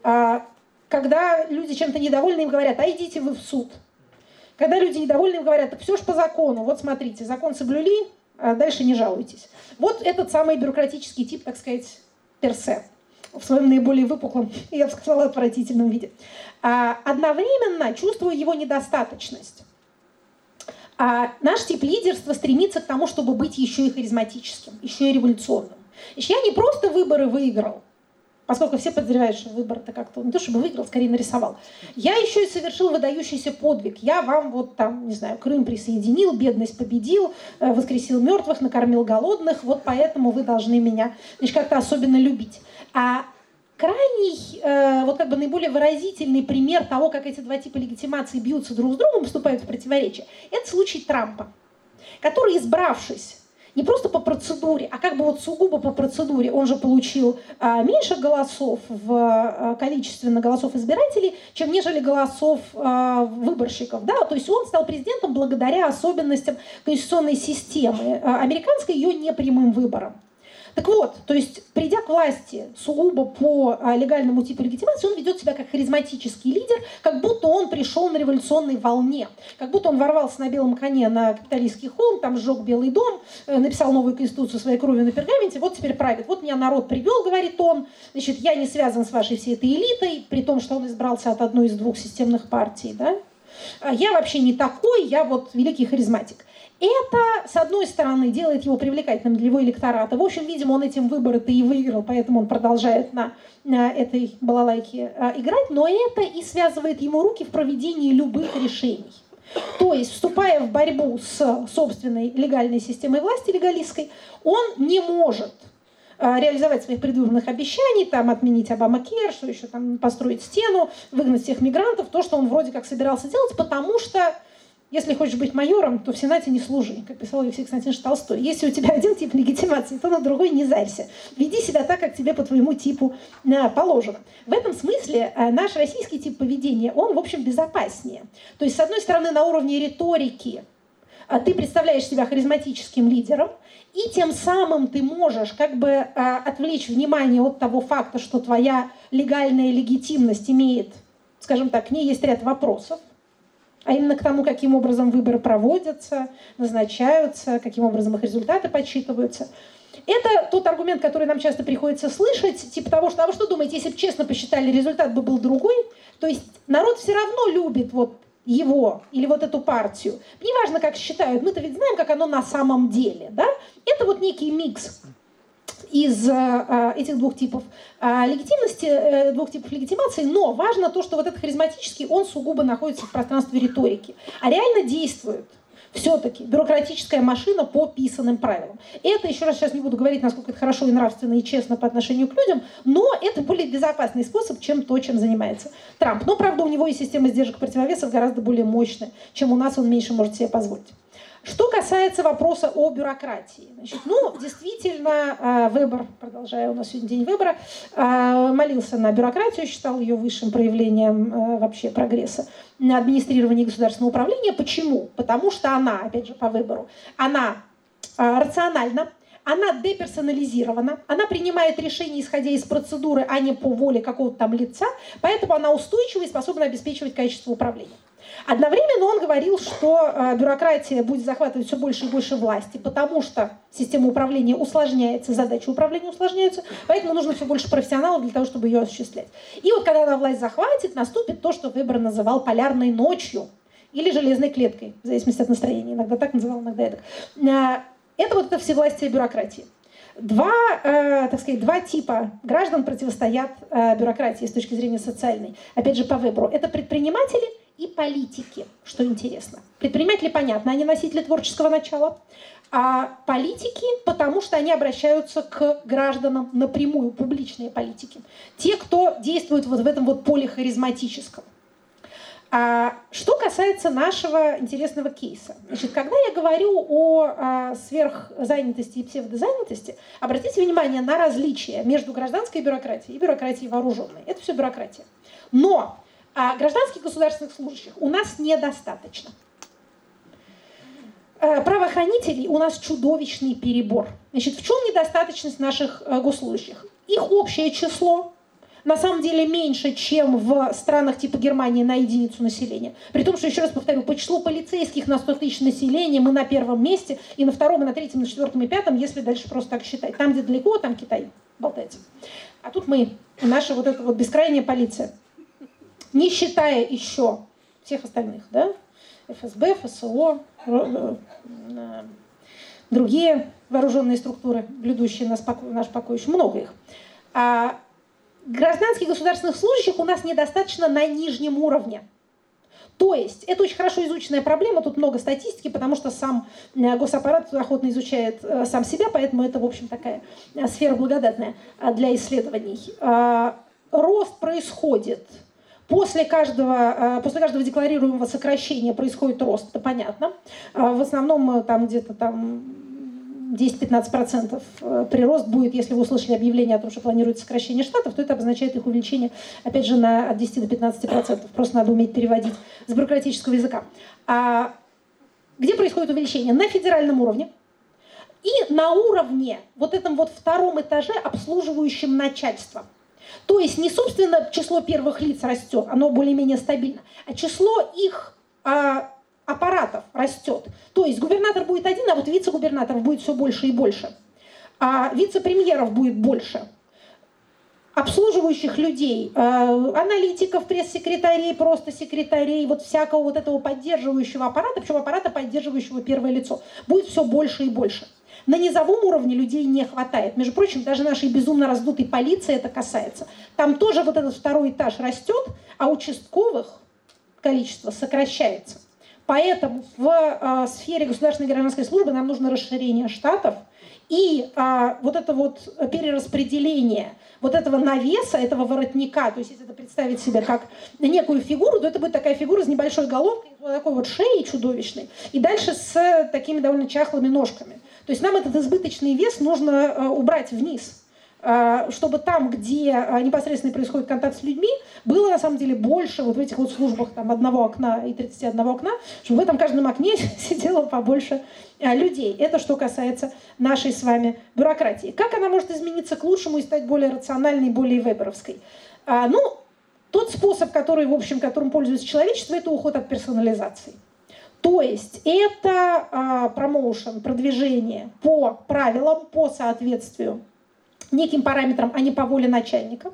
B: А когда люди чем-то недовольны, им говорят, а идите вы в суд. Когда люди недовольны, им говорят, так все же по закону. Вот смотрите, закон соблюли, а дальше не жалуйтесь. Вот этот самый бюрократический тип, так сказать, персе в своем наиболее выпуклом, я бы сказала, отвратительном виде. А, одновременно чувствую его недостаточность. А наш тип лидерства стремится к тому, чтобы быть еще и харизматическим, еще и революционным. Еще я не просто выборы выиграл, поскольку все подозревают, что выбор-то как-то не то чтобы выиграл, скорее нарисовал. Я еще и совершил выдающийся подвиг. Я вам вот там, не знаю, Крым присоединил, бедность победил, э, воскресил мертвых, накормил голодных, вот поэтому вы должны меня значит, как-то особенно любить. А крайний, э, вот как бы наиболее выразительный пример того, как эти два типа легитимации бьются друг с другом, вступают в противоречие, это случай Трампа, который, избравшись не просто по процедуре, а как бы вот сугубо по процедуре. Он же получил а, меньше голосов в а, количественно голосов избирателей, чем нежели голосов а, выборщиков. Да? То есть он стал президентом благодаря особенностям конституционной системы. А, американской ее непрямым выбором. Так вот, то есть, придя к власти сугубо по а, легальному типу легитимации, он ведет себя как харизматический лидер, как будто он пришел на революционной волне, как будто он ворвался на белом коне на капиталистский холм, там сжег Белый дом, э, написал новую конституцию своей кровью на пергаменте, вот теперь правит. Вот меня народ привел, говорит он, значит, я не связан с вашей всей этой элитой, при том, что он избрался от одной из двух системных партий, да, а я вообще не такой, я вот великий харизматик. Это, с одной стороны, делает его привлекательным для его электората. В общем, видимо, он этим выборы-то и выиграл, поэтому он продолжает на, на этой балалайке а, играть. Но это и связывает ему руки в проведении любых решений. То есть, вступая в борьбу с собственной легальной системой власти, легалистской, он не может а, реализовать своих предвыборных обещаний, там отменить Обама Кер, что еще там построить стену, выгнать всех мигрантов, то, что он вроде как собирался делать, потому что если хочешь быть майором, то в Сенате не служи, как писал Алексей Константинович Толстой. Если у тебя один тип легитимации, то на другой не зарься. Веди себя так, как тебе по твоему типу э, положено. В этом смысле э, наш российский тип поведения, он, в общем, безопаснее. То есть, с одной стороны, на уровне риторики э, ты представляешь себя харизматическим лидером, и тем самым ты можешь как бы отвлечь внимание от того факта, что твоя легальная легитимность имеет, скажем так, к ней есть ряд вопросов, а именно к тому, каким образом выборы проводятся, назначаются, каким образом их результаты подсчитываются. Это тот аргумент, который нам часто приходится слышать, типа того, что, а вы что думаете, если бы честно посчитали, результат бы был другой? То есть народ все равно любит вот его или вот эту партию. Неважно, как считают, мы-то ведь знаем, как оно на самом деле. Да? Это вот некий микс из э, этих двух типов э, легитимности, э, двух типов легитимации, но важно то, что вот этот харизматический, он сугубо находится в пространстве риторики, а реально действует все-таки бюрократическая машина по писанным правилам. Это, еще раз сейчас не буду говорить, насколько это хорошо и нравственно и честно по отношению к людям, но это более безопасный способ, чем то, чем занимается Трамп. Но, правда, у него и система сдержек противовесов гораздо более мощная, чем у нас он меньше может себе позволить. Что касается вопроса о бюрократии. Значит, ну, действительно, э, выбор, продолжая, у нас сегодня день выбора, э, молился на бюрократию, считал ее высшим проявлением э, вообще прогресса на администрирование государственного управления. Почему? Потому что она, опять же, по выбору, она рациональна, она деперсонализирована, она принимает решения, исходя из процедуры, а не по воле какого-то там лица, поэтому она устойчива и способна обеспечивать качество управления. Одновременно он говорил, что э, бюрократия будет захватывать все больше и больше власти, потому что система управления усложняется, задачи управления усложняются, поэтому нужно все больше профессионалов для того, чтобы ее осуществлять. И вот когда она власть захватит, наступит то, что Вебер называл полярной ночью или железной клеткой, в зависимости от настроения. Иногда так называл, иногда это. Э, это вот это всевластие бюрократии. Два, э, так сказать, два типа граждан противостоят э, бюрократии с точки зрения социальной. Опять же, по выбору. Это предприниматели и политики, что интересно. Предприниматели, понятно, они носители творческого начала, а политики, потому что они обращаются к гражданам напрямую, публичные политики. Те, кто действует вот в этом вот поле харизматическом. А что касается нашего интересного кейса. Значит, когда я говорю о а, сверхзанятости и псевдозанятости, обратите внимание на различия между гражданской бюрократией и бюрократией вооруженной. Это все бюрократия. Но а гражданских государственных служащих у нас недостаточно. Э, правоохранителей у нас чудовищный перебор. Значит, в чем недостаточность наших э, госслужащих? Их общее число на самом деле меньше, чем в странах типа Германии на единицу населения. При том, что, еще раз повторю, по числу полицейских на 100 тысяч населения мы на первом месте, и на втором, и на третьем, и на четвертом, и пятом, если дальше просто так считать. Там, где далеко, там Китай болтается. А тут мы, наша вот эта вот бескрайняя полиция не считая еще всех остальных, да, ФСБ, ФСО, э, другие вооруженные структуры, блюдущие покой, наш покой, еще много их. А гражданских государственных служащих у нас недостаточно на нижнем уровне. То есть это очень хорошо изученная проблема, тут много статистики, потому что сам э, госаппарат охотно изучает э, сам себя, поэтому это, в общем, такая сфера благодатная для исследований. А, рост происходит После каждого, э, после каждого декларируемого сокращения происходит рост, это понятно. А в основном э, там где-то там 10-15% э, прирост будет, если вы услышали объявление о том, что планируется сокращение штатов, то это обозначает их увеличение, опять же, на, от 10 до 15%. Просто надо уметь переводить с бюрократического языка. А где происходит увеличение? На федеральном уровне. И на уровне, вот этом вот втором этаже, обслуживающем начальство – то есть не, собственно, число первых лиц растет, оно более-менее стабильно, а число их а, аппаратов растет. То есть губернатор будет один, а вот вице-губернаторов будет все больше и больше. А вице-премьеров будет больше обслуживающих людей, э, аналитиков, пресс-секретарей, просто секретарей, вот всякого вот этого поддерживающего аппарата, причем аппарата, поддерживающего первое лицо, будет все больше и больше. На низовом уровне людей не хватает. Между прочим, даже нашей безумно раздутой полиции это касается. Там тоже вот этот второй этаж растет, а участковых количество сокращается. Поэтому в э, сфере государственной гражданской службы нам нужно расширение штатов и э, вот это вот перераспределение вот этого навеса, этого воротника, то есть если это представить себе как некую фигуру, то это будет такая фигура с небольшой головкой, вот такой вот шеей чудовищной, и дальше с такими довольно чахлыми ножками. То есть нам этот избыточный вес нужно э, убрать вниз, э, чтобы там, где э, непосредственно происходит контакт с людьми, было на самом деле больше вот в этих вот службах там одного окна и 31 окна, чтобы в этом каждом окне [LAUGHS] сидело побольше людей. Это что касается нашей с вами бюрократии. Как она может измениться к лучшему и стать более рациональной, более веберовской? Ну, тот способ, который, в общем, которым пользуется человечество, это уход от персонализации. То есть это а, промоушен, продвижение по правилам, по соответствию неким параметрам, а не по воле начальника.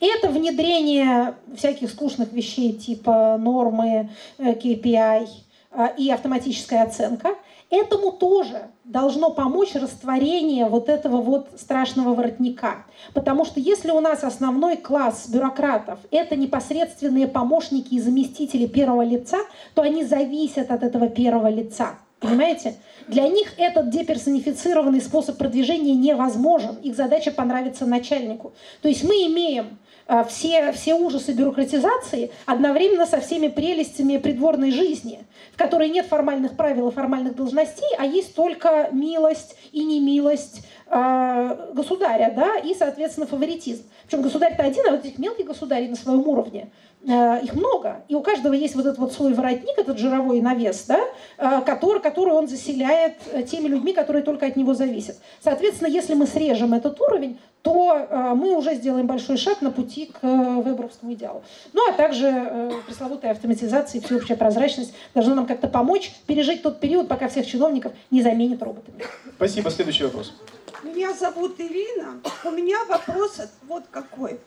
B: Это внедрение всяких скучных вещей типа нормы, KPI э, и автоматическая оценка. Этому тоже должно помочь растворение вот этого вот страшного воротника. Потому что если у нас основной класс бюрократов – это непосредственные помощники и заместители первого лица, то они зависят от этого первого лица. Понимаете? Для них этот деперсонифицированный способ продвижения невозможен. Их задача понравиться начальнику. То есть мы имеем все, все ужасы бюрократизации одновременно со всеми прелестями придворной жизни, в которой нет формальных правил и формальных должностей, а есть только милость и немилость э, государя, да, и, соответственно, фаворитизм. Причем государь-то один, а вот этих мелких государей на своем уровне – их много, и у каждого есть вот этот вот свой воротник, этот жировой навес, да, э, который, который он заселяет э, теми людьми, которые только от него зависят. Соответственно, если мы срежем этот уровень, то мы уже сделаем большой шаг на пути к вебровскому идеалу. Ну, а также пресловутая автоматизация и всеобщая прозрачность должны нам как-то помочь пережить тот период, пока всех чиновников не заменят роботами.
A: Спасибо. Следующий вопрос.
E: Меня зовут Ирина. У меня вопрос вот какой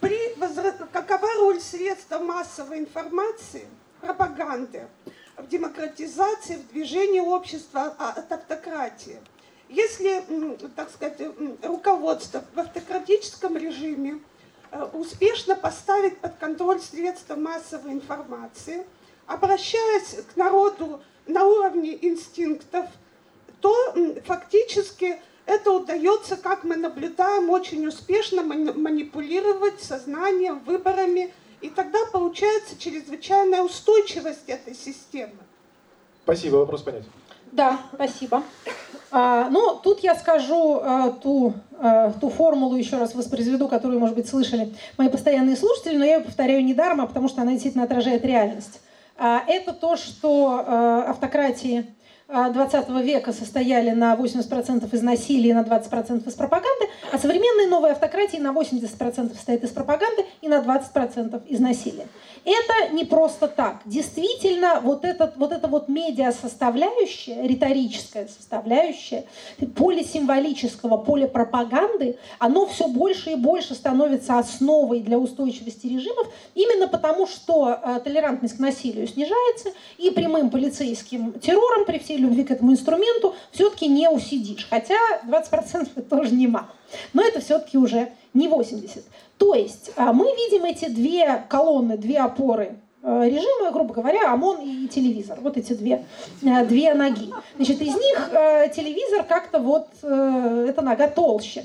E: при возра... какова роль средств массовой информации, пропаганды в демократизации, в движении общества а, от автократии? Если, так сказать, руководство в автократическом режиме э, успешно поставить под контроль средства массовой информации, обращаясь к народу на уровне инстинктов, то фактически это удается, как мы наблюдаем, очень успешно манипулировать сознанием, выборами, и тогда получается чрезвычайная устойчивость этой системы.
A: Спасибо, вопрос понятен.
B: Да, спасибо. А, ну, тут я скажу а, ту, а, ту формулу, еще раз воспроизведу, которую, может быть, слышали мои постоянные слушатели, но я ее повторяю недаром, а потому что она действительно отражает реальность. А, это то, что а, автократии 20 века состояли на 80% из насилия и на 20% из пропаганды, а современные новые автократии на 80% состоят из пропаганды и на 20% из насилия. Это не просто так. Действительно, вот, этот, вот эта вот медиа-составляющая, риторическая составляющая, поле символического, поле пропаганды, оно все больше и больше становится основой для устойчивости режимов, именно потому что э, толерантность к насилию снижается, и прямым полицейским террором при всей любви к этому инструменту все-таки не усидишь. Хотя 20% это тоже немало. Но это все-таки уже не 80. То есть а, мы видим эти две колонны, две опоры э, режима, грубо говоря, ОМОН и телевизор. Вот эти две, э, две ноги. Значит, из них э, телевизор как-то вот, эта нога толще,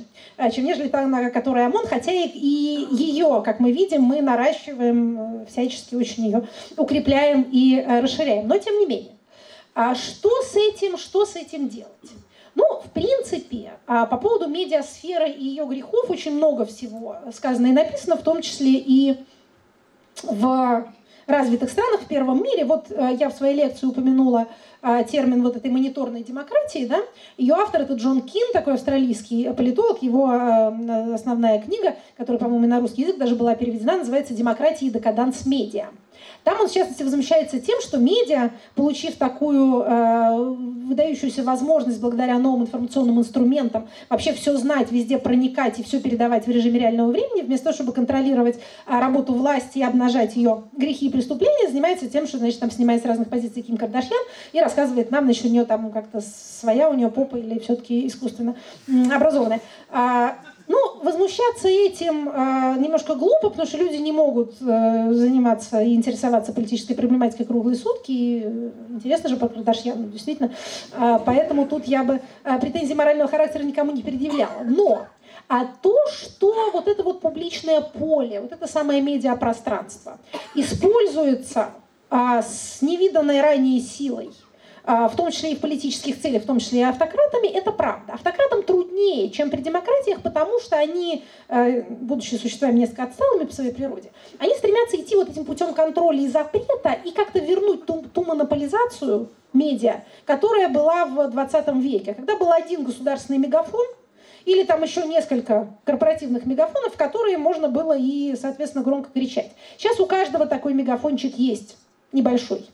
B: чем нежели та нога, которая ОМОН, хотя и, и ее, как мы видим, мы наращиваем, всячески очень ее укрепляем и расширяем. Но тем не менее. А что с этим, что с этим делать? Ну, в принципе, а, по поводу медиасферы и ее грехов очень много всего сказано и написано, в том числе и в развитых странах в первом мире. Вот э, я в своей лекции упомянула а, термин вот этой мониторной демократии, да, ее автор это Джон Кин, такой австралийский политолог, его э, основная книга, которая, по-моему, на русский язык даже была переведена, называется «Демократия и декаданс медиа». Там он, в частности, возмущается тем, что медиа, получив такую э, выдающуюся возможность благодаря новым информационным инструментам вообще все знать, везде проникать и все передавать в режиме реального времени, вместо того, чтобы контролировать э, работу власти и обнажать ее грехи и преступления, занимается тем, что, значит, там снимает с разных позиций Ким Кардашьян и рассказывает нам, значит, у нее там как-то своя у нее попа или все-таки искусственно образованная. Ну, возмущаться этим э, немножко глупо, потому что люди не могут э, заниматься и интересоваться политической проблематикой круглые сутки. И, э, интересно же по Кардашьяну, действительно. Э, поэтому тут я бы э, претензий морального характера никому не предъявляла. Но а то, что вот это вот публичное поле, вот это самое медиапространство используется а, с невиданной ранее силой – в том числе и в политических целях, в том числе и автократами, это правда. Автократам труднее, чем при демократиях, потому что они, э, будучи существами несколько отсталыми по своей природе, они стремятся идти вот этим путем контроля и запрета и как-то вернуть ту, ту монополизацию медиа, которая была в 20 веке, когда был один государственный мегафон, или там еще несколько корпоративных мегафонов, в которые можно было и, соответственно, громко кричать. Сейчас у каждого такой мегафончик есть, небольшой.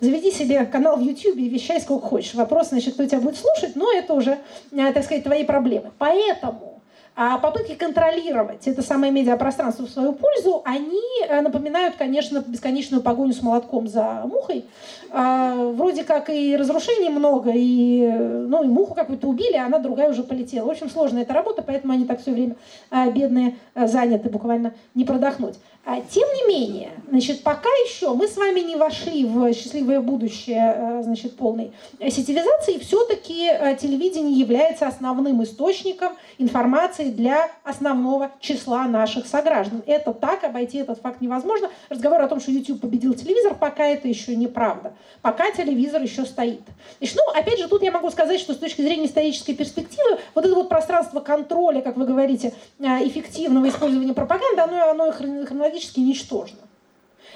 B: Заведи себе канал в YouTube и вещай сколько хочешь. Вопрос, значит, кто тебя будет слушать, но это уже, э, так сказать, твои проблемы. Поэтому А попытки контролировать это самое медиапространство в свою пользу, они э, напоминают, конечно, бесконечную погоню с молотком за мухой. А, вроде как и разрушений много, и, ну, и муху какую-то убили, а она другая уже полетела. В общем, сложная эта работа, поэтому они так все время а, бедные заняты, буквально не продохнуть. А, тем не менее, значит, пока еще мы с вами не вошли в счастливое будущее э, значит, полной сетевизации, все-таки э, телевидение является основным источником информации для основного числа наших сограждан. Это так, обойти этот факт невозможно. Разговор о том, что YouTube победил телевизор, пока это еще неправда. Пока телевизор еще стоит. Значит, ну, опять же, тут я могу сказать, что с точки зрения исторической перспективы, вот это вот пространство контроля, как вы говорите, э, эффективного использования пропаганды, оно, оно хронологически практически ничтожно.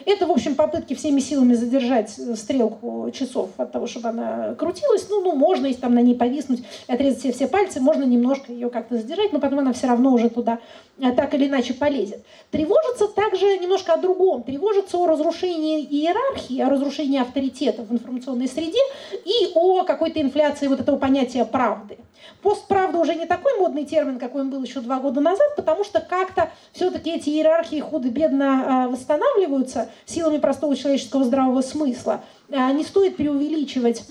B: Это, в общем, попытки всеми силами задержать стрелку часов от того, чтобы она крутилась. Ну, ну можно, если там на ней повиснуть, отрезать все, все пальцы, можно немножко ее как-то задержать, но потом она все равно уже туда э, так или иначе полезет. Тревожится также немножко о другом. Тревожится о разрушении иерархии, о разрушении авторитета в информационной среде и о какой-то инфляции вот этого понятия правды. Постправда уже не такой модный термин, какой он был еще два года назад, потому что как-то все-таки эти иерархии худо-бедно а, восстанавливаются силами простого человеческого здравого смысла. А, не стоит преувеличивать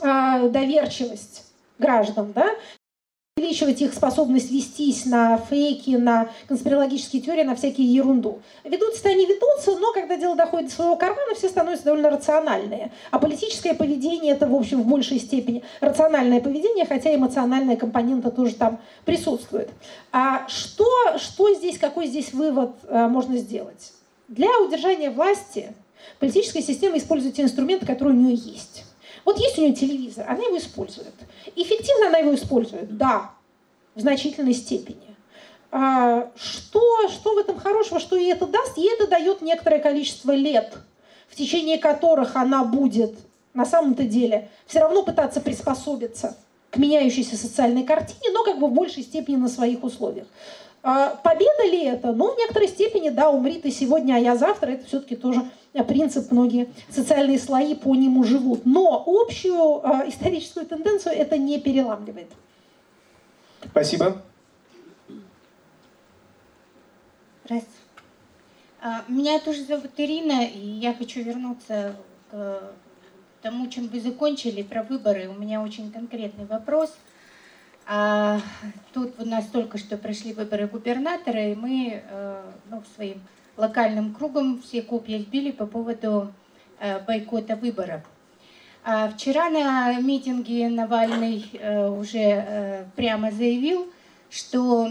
B: а, доверчивость граждан, да? Увеличивать их способность вестись на фейки, на конспирологические теории, на всякие ерунду. Ведутся-то они ведутся, но когда дело доходит до своего кармана, все становятся довольно рациональные. А политическое поведение это, в общем, в большей степени рациональное поведение, хотя эмоциональная компонента тоже там присутствует. А что, что здесь, какой здесь вывод э, можно сделать? Для удержания власти политическая система использует те инструменты, которые у нее есть. Вот есть у нее телевизор, она его использует. Эффективно она его использует? Да, в значительной степени. А, что, что в этом хорошего, что ей это даст? Ей это дает некоторое количество лет, в течение которых она будет на самом-то деле все равно пытаться приспособиться к меняющейся социальной картине, но как бы в большей степени на своих условиях. А, победа ли это? Ну, в некоторой степени, да, умри ты сегодня, а я завтра, это все-таки тоже принцип, многие социальные слои по нему живут. Но общую э, историческую тенденцию это не переламливает.
A: Спасибо.
F: Здравствуйте. А, меня тоже зовут Ирина, и я хочу вернуться к тому, чем вы закончили, про выборы. У меня очень конкретный вопрос. А, тут у нас только что прошли выборы губернатора, и мы э, ну, своим локальным кругом все копья сбили по поводу э, бойкота выборов. А вчера на митинге Навальный э, уже э, прямо заявил, что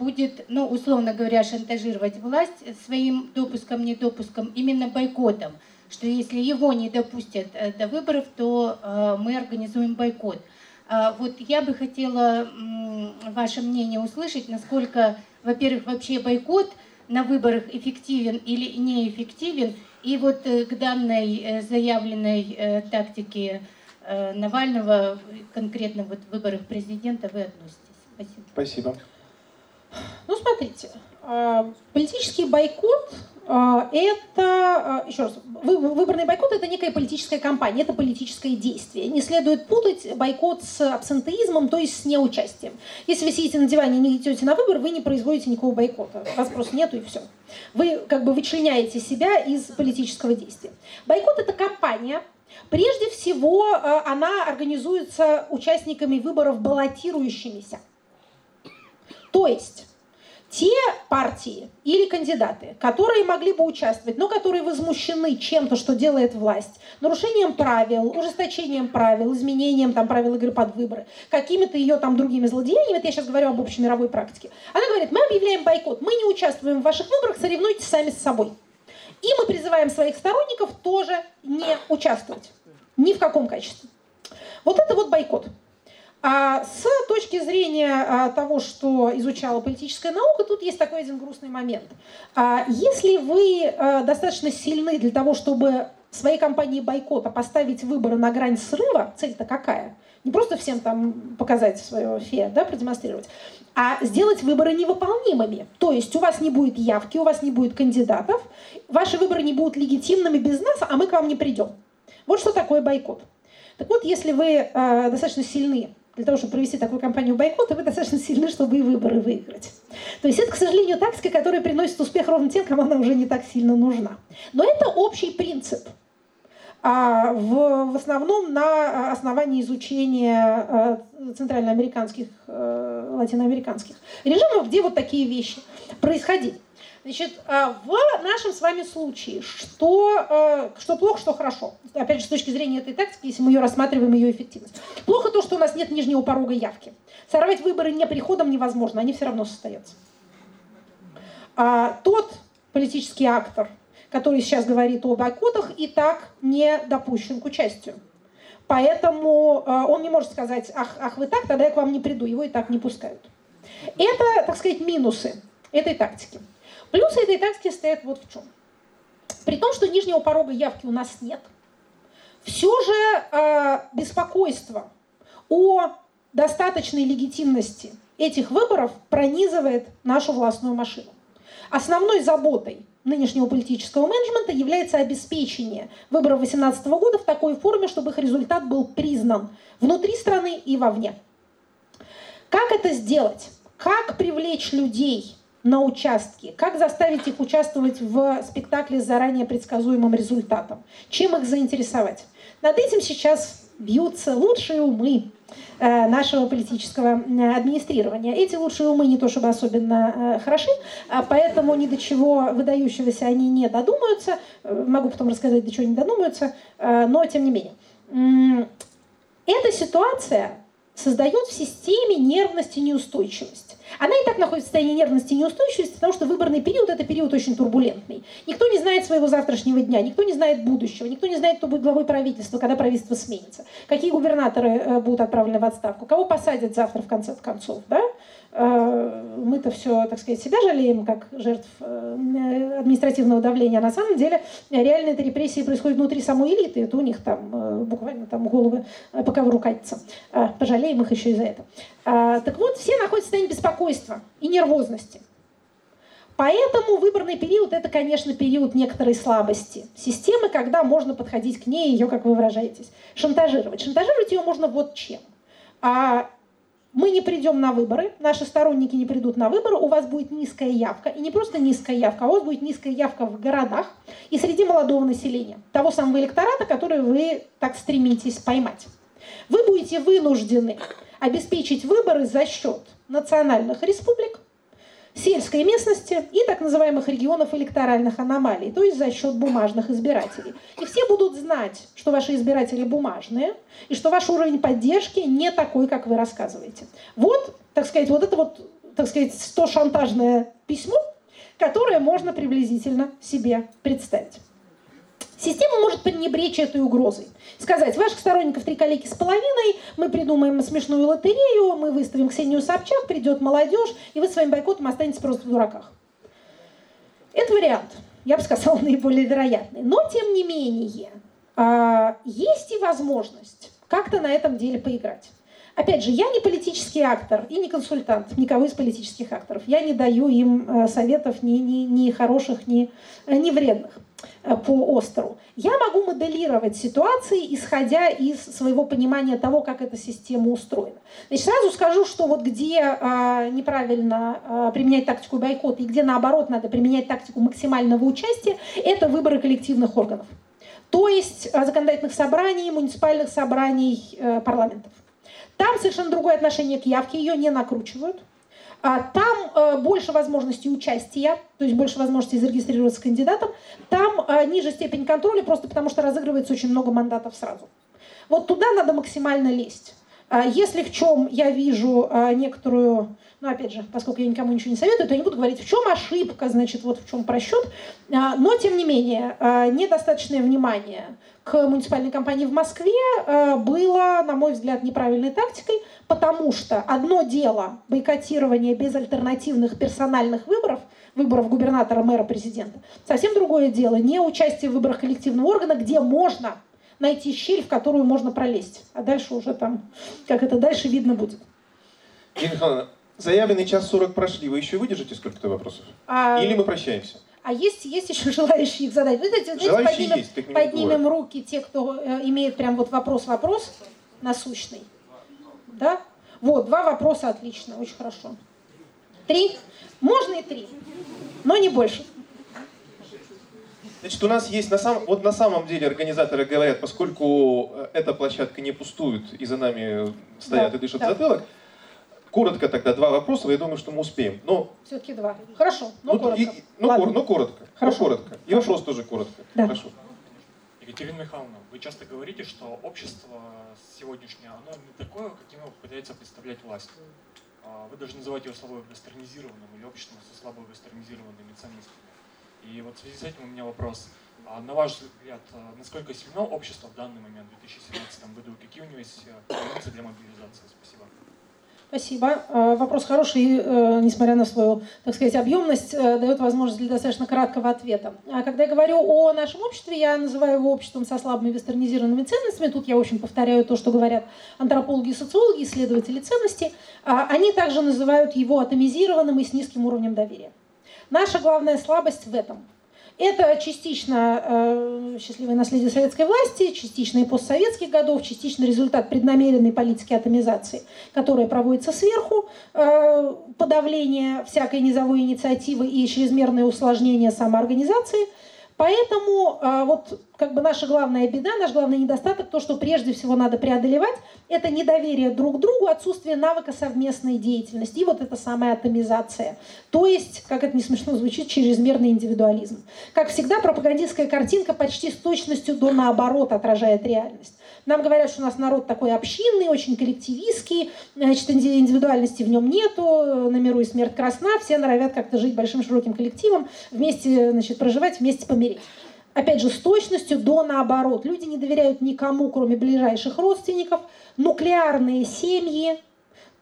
F: будет, ну, условно говоря, шантажировать власть своим допуском, недопуском, именно бойкотом, что если его не допустят до выборов, то мы организуем бойкот. А вот я бы хотела ваше мнение услышать, насколько, во-первых, вообще бойкот – на выборах эффективен или неэффективен. И вот э, к данной э, заявленной э, тактике Навального, конкретно вот в выборах президента, вы относитесь.
A: Спасибо. Спасибо.
B: Ну, смотрите, политический бойкот а, это, а, еще раз, выборный бойкот – это некая политическая кампания, это политическое действие. Не следует путать бойкот с абсентеизмом, то есть с неучастием. Если вы сидите на диване и не идете на выбор, вы не производите никакого бойкота. Вас просто нету и все. Вы как бы вычленяете себя из политического действия. Бойкот – это кампания, Прежде всего, а, она организуется участниками выборов баллотирующимися. То есть те партии или кандидаты, которые могли бы участвовать, но которые возмущены чем-то, что делает власть, нарушением правил, ужесточением правил, изменением там, правил игры под выборы, какими-то ее там другими злодеяниями, это я сейчас говорю об общемировой практике, она говорит, мы объявляем бойкот, мы не участвуем в ваших выборах, соревнуйтесь сами с собой. И мы призываем своих сторонников тоже не участвовать. Ни в каком качестве. Вот это вот бойкот. А с точки зрения а, того, что изучала политическая наука, тут есть такой один грустный момент. А, если вы достаточно сильны для того, чтобы своей компании бойкота поставить выборы на грань срыва, цель-то какая? Не просто всем там показать свое фе, да, продемонстрировать, а сделать выборы невыполнимыми. То есть у вас не будет явки, у вас не будет кандидатов, ваши выборы не будут легитимными без нас, а мы к вам не придем. Вот что такое бойкот. Так вот, если вы э, достаточно сильны для того, чтобы провести такую кампанию бойкота, вы достаточно сильны, чтобы и выборы выиграть. То есть это, к сожалению, тактика, которая приносит успех ровно тем, кому она уже не так сильно нужна. Но это общий принцип. А в, в основном на основании изучения э, центральноамериканских, э, латиноамериканских режимов, где вот такие вещи происходили. Значит, а, в нашем с вами случае, что, э, что плохо, что хорошо. Опять же, с точки зрения этой тактики, если мы ее рассматриваем, ее эффективность. Плохо то, что у нас нет нижнего порога явки. Сорвать выборы не приходом невозможно, они все равно состоятся. А тот политический актор, который сейчас говорит о бойкотах, и так не допущен к участию. Поэтому э, он не может сказать, ах, ах, вы так, тогда я к вам не приду, его и так не пускают. Это, так сказать, минусы этой тактики. Плюсы этой тактики стоят вот в чем. При том, что нижнего порога явки у нас нет, все же э, беспокойство о достаточной легитимности этих выборов пронизывает нашу властную машину. Основной заботой нынешнего политического менеджмента является обеспечение выборов 2018 года в такой форме, чтобы их результат был признан внутри страны и вовне. Как это сделать? Как привлечь людей на участке, как заставить их участвовать в спектакле с заранее предсказуемым результатом, чем их заинтересовать. Над этим сейчас бьются лучшие умы э, нашего политического администрирования. Эти лучшие умы не то чтобы особенно э, хороши, а поэтому ни до чего выдающегося они не додумаются. Э, могу потом рассказать, до чего не додумаются, но тем не менее. Эта ситуация создает в системе нервность и неустойчивость. Она и так находится в состоянии нервности и неустойчивости, потому что выборный период – это период очень турбулентный. Никто не знает своего завтрашнего дня, никто не знает будущего, никто не знает, кто будет главой правительства, когда правительство сменится, какие губернаторы э, будут отправлены в отставку, кого посадят завтра в конце концов. Да? Э, мы-то все, так сказать, себя жалеем, как жертв э, административного давления, а на самом деле реально эта репрессии происходят внутри самой элиты, это у них там буквально там головы по ковру катятся. Пожалеем их еще и за это. Так вот, все находятся в состоянии беспокойства и нервозности. Поэтому выборный период – это, конечно, период некоторой слабости системы, когда можно подходить к ней, ее, как вы выражаетесь, шантажировать. Шантажировать ее можно вот чем. А мы не придем на выборы, наши сторонники не придут на выборы, у вас будет низкая явка. И не просто низкая явка, а у вас будет низкая явка в городах и среди молодого населения, того самого электората, который вы так стремитесь поймать. Вы будете вынуждены обеспечить выборы за счет национальных республик, сельской местности и так называемых регионов электоральных аномалий, то есть за счет бумажных избирателей. И все будут знать, что ваши избиратели бумажные, и что ваш уровень поддержки не такой, как вы рассказываете. Вот, так сказать, вот это вот, так сказать, 100 шантажное письмо, которое можно приблизительно себе представить. Система может пренебречь этой угрозой. Сказать, ваших сторонников три коллеги с половиной, мы придумаем смешную лотерею, мы выставим Ксению Собчак, придет молодежь, и вы своим бойкотом останетесь просто в дураках. Это вариант, я бы сказала, [LAUGHS] наиболее вероятный. Но, тем не менее, а, есть и возможность как-то на этом деле поиграть. Опять же, я не политический актор и не консультант никого из политических акторов. Я не даю им э, советов ни, ни, ни хороших, ни, э, ни вредных. Э, по острову. Я могу моделировать ситуации, исходя из своего понимания того, как эта система устроена. Значит, сразу скажу, что вот где э, неправильно э, применять тактику бойкота и где наоборот надо применять тактику максимального участия, это выборы коллективных органов. То есть э, законодательных собраний, муниципальных собраний э, парламентов. Там совершенно другое отношение к явке, ее не накручивают. А там э, больше возможностей участия, то есть больше возможностей зарегистрироваться кандидатом. Там э, ниже степень контроля, просто потому что разыгрывается очень много мандатов сразу. Вот туда надо максимально лезть. А если в чем я вижу э, некоторую, ну опять же, поскольку я никому ничего не советую, то я не буду говорить, в чем ошибка, значит, вот в чем просчет, а, но тем не менее, недостаточное внимание к муниципальной кампании в Москве э, было, на мой взгляд, неправильной тактикой, потому что одно дело бойкотирование без альтернативных персональных выборов, выборов губернатора, мэра, президента, совсем другое дело не участие в выборах коллективного органа, где можно найти щель, в которую можно пролезть, а дальше уже там, как это дальше видно будет.
A: Ирина заявленный час 40 прошли, вы еще выдержите сколько-то вопросов? А... Или мы прощаемся?
B: А есть, есть еще желающие их задать. Вы знаете, знаете поднимем, есть, поднимем руки те, кто э, имеет прям вот вопрос-вопрос насущный. Да? Вот, два вопроса отлично, очень хорошо. Три? Можно и три, но не больше.
A: Значит, у нас есть на самом, вот на самом деле организаторы говорят, поскольку э, эта площадка не пустует и за нами стоят
B: Да,
A: и дышат
B: да.
A: затылок, коротко тогда два вопроса, я думаю, что мы успеем. Но,
B: Все-таки два. Хорошо, но
A: ну,
B: коротко.
A: и- ну, кор- ну, коротко.
B: Хорошо.
A: Ну, коротко. И вопрос тоже коротко.
B: Да.
A: Хорошо.
G: Екатерина Михайловна, вы часто говорите, что общество сегодняшнее, оно не такое, каким его пытается представлять власть. А, Вы даже называете его слово вестернизированным или обществом со слабо вестернизированными ценностями. И вот в связи с этим у меня вопрос. А На ваш взгляд, а, насколько сильно общество в данный момент, в 2017 году, какие у него есть э, позиции для мобилизации? Спасибо.
B: Спасибо. Э, Вопрос хороший, э, несмотря на свою, так сказать, объемность, э, дает возможность для достаточно краткого ответа. А Когда я говорю о нашем обществе, я называю его обществом со слабыми вестернизированными ценностями. Тут я, общем, повторяю то, что говорят антропологи и социологи, исследователи ценностей. А Они также называют его атомизированным и с низким уровнем доверия. Наша главная слабость в этом. Это частично э, счастливое наследие советской власти, частично и постсоветских годов, частично результат преднамеренной политики атомизации, которая проводится сверху, э, подавление всякой низовой инициативы и чрезмерное усложнение самоорганизации. Поэтому э, вот как бы наша главная беда, наш главный недостаток, то, что прежде всего надо преодолевать, это недоверие друг к другу, отсутствие навыка совместной деятельности и вот эта самая атомизация. То есть, как это не смешно звучит, чрезмерный индивидуализм. Как всегда, пропагандистская картинка почти с точностью до наоборот отражает реальность. Нам говорят, что у нас народ такой общинный, очень коллективистский, значит, инди- индивидуальности в нем нету, на миру и смерть красна, все норовят как-то жить большим широким коллективом, вместе значит, проживать, вместе помереть. Опять же, с точностью до наоборот. Люди не доверяют никому, кроме ближайших родственников. Нуклеарные семьи,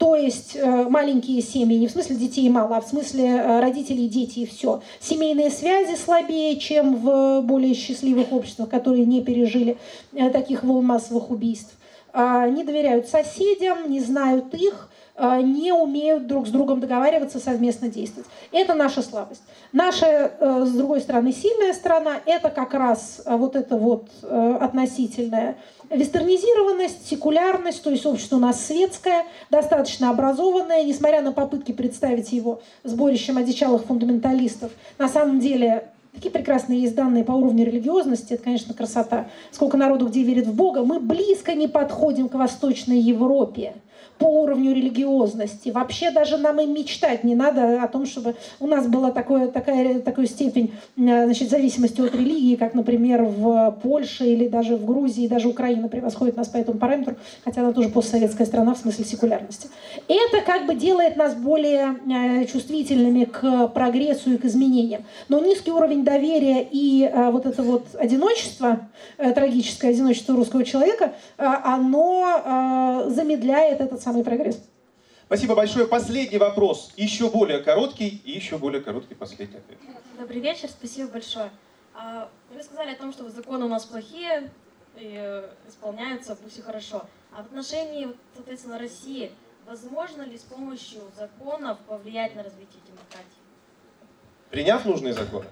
B: то есть э, маленькие семьи, не в смысле детей мало, а в смысле э, родителей, дети и все. Семейные связи слабее, чем в более счастливых обществах, которые не пережили э, таких волн массовых убийств. А, Не доверяют соседям, не знают их, не умеют друг с другом договариваться, совместно действовать. Это наша слабость. Наша, э, с другой стороны, сильная сторона – это как раз э, вот эта вот э, относительная вестернизированность, секулярность, то есть общество у нас светское, достаточно образованное, несмотря на попытки представить его сборищем одичалых фундаменталистов. На самом деле Такие прекрасные есть данные по уровню религиозности, это, конечно, красота. Сколько народу где верит в Бога, мы близко не подходим к Восточной Европе по уровню религиозности. Вообще даже нам и мечтать не надо о том, чтобы у нас была такое, такая, такая степень э, значит, зависимости от религии, как, например, в Польше или даже в Грузии, даже Украина превосходит нас по этому параметру, хотя она тоже постсоветская страна в смысле секулярности. Это как бы делает нас более э, чувствительными к прогрессу и к изменениям. Но низкий уровень доверия и э, вот это вот одиночество, э, трагическое одиночество русского человека, оно замедляет этот самый прогресс.
A: Спасибо большое. Последний вопрос. Еще более короткий и еще более короткий последний ответ.
H: Добрый вечер, спасибо большое. А, Вы сказали о том, что законы у нас плохие, и э, исполняются все хорошо. А в отношении, соответственно, России, возможно ли с помощью законов повлиять на развитие демократии?
A: Приняв нужные законы,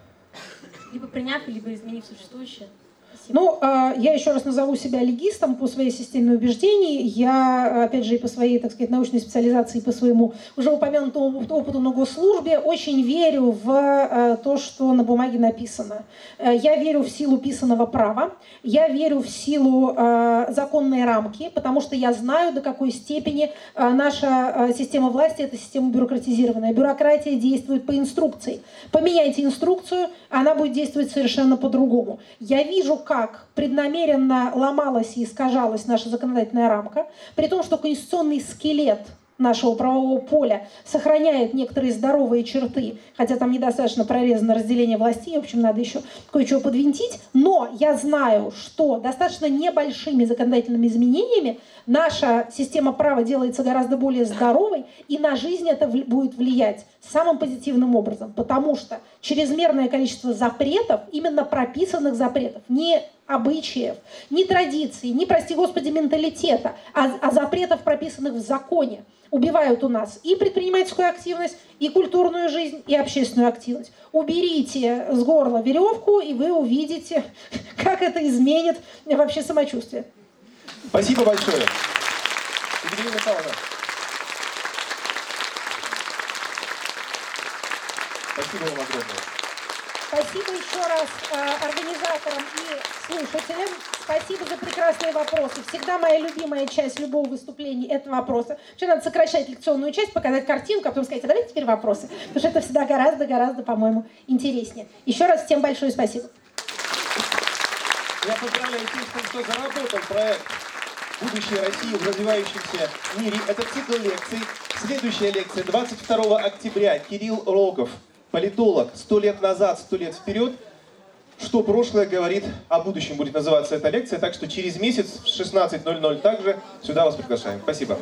H: Либо приняв, либо изменив существующее?
B: Ну, а, я еще раз назову себя легистом по своей системе убеждений. Я, опять же, и по своей, так сказать, научной специализации, и по своему уже упомянутому оп- опыту на госслужбе очень верю в э, то, что на бумаге написано. Э, Я верю в силу писанного права, я верю в силу э, законной рамки, потому что я знаю, до какой степени э, наша э, система власти – это система бюрократизированная. Бюрократия действует по инструкции. Поменяйте инструкцию, она будет действовать совершенно по-другому. Я вижу, как преднамеренно ломалась и искажалась наша законодательная рамка, при том, что конституционный скелет нашего правового поля сохраняет некоторые здоровые черты, хотя там недостаточно прорезано разделение властей, в общем, надо еще кое-что подвинтить, но я знаю, что достаточно небольшими законодательными изменениями наша система права делается гораздо более здоровой, и на жизнь это будет влиять самым позитивным образом, потому что чрезмерное количество запретов, именно прописанных запретов, не обычаев, не традиций, не, прости господи, менталитета, а, а запретов, прописанных в законе, убивают у нас и предпринимательскую активность, и культурную жизнь, и общественную активность. Уберите с горла веревку, и вы увидите, [LAUGHS] как это изменит вообще самочувствие.
A: Спасибо большое. Спасибо вам огромное.
B: Спасибо еще раз э, организаторам и слушателям. Спасибо за прекрасные вопросы. Всегда моя любимая часть любого выступления – это вопросы. Вообще надо сокращать лекционную часть, показать картинку, а потом сказать, а давайте теперь вопросы. Потому что это всегда гораздо-гораздо, по-моему, интереснее. Еще раз всем большое спасибо.
A: Я поздравляю тех, кто заработал проект «Будущее России в развивающемся мире». Это цикл лекций. Следующая лекция 22 октября. Кирилл Рогов, политолог. Сто лет назад, сто лет вперед. Что прошлое говорит о будущем, будет называться эта лекция. Так что через месяц в 16.00 также сюда вас приглашаем. Спасибо.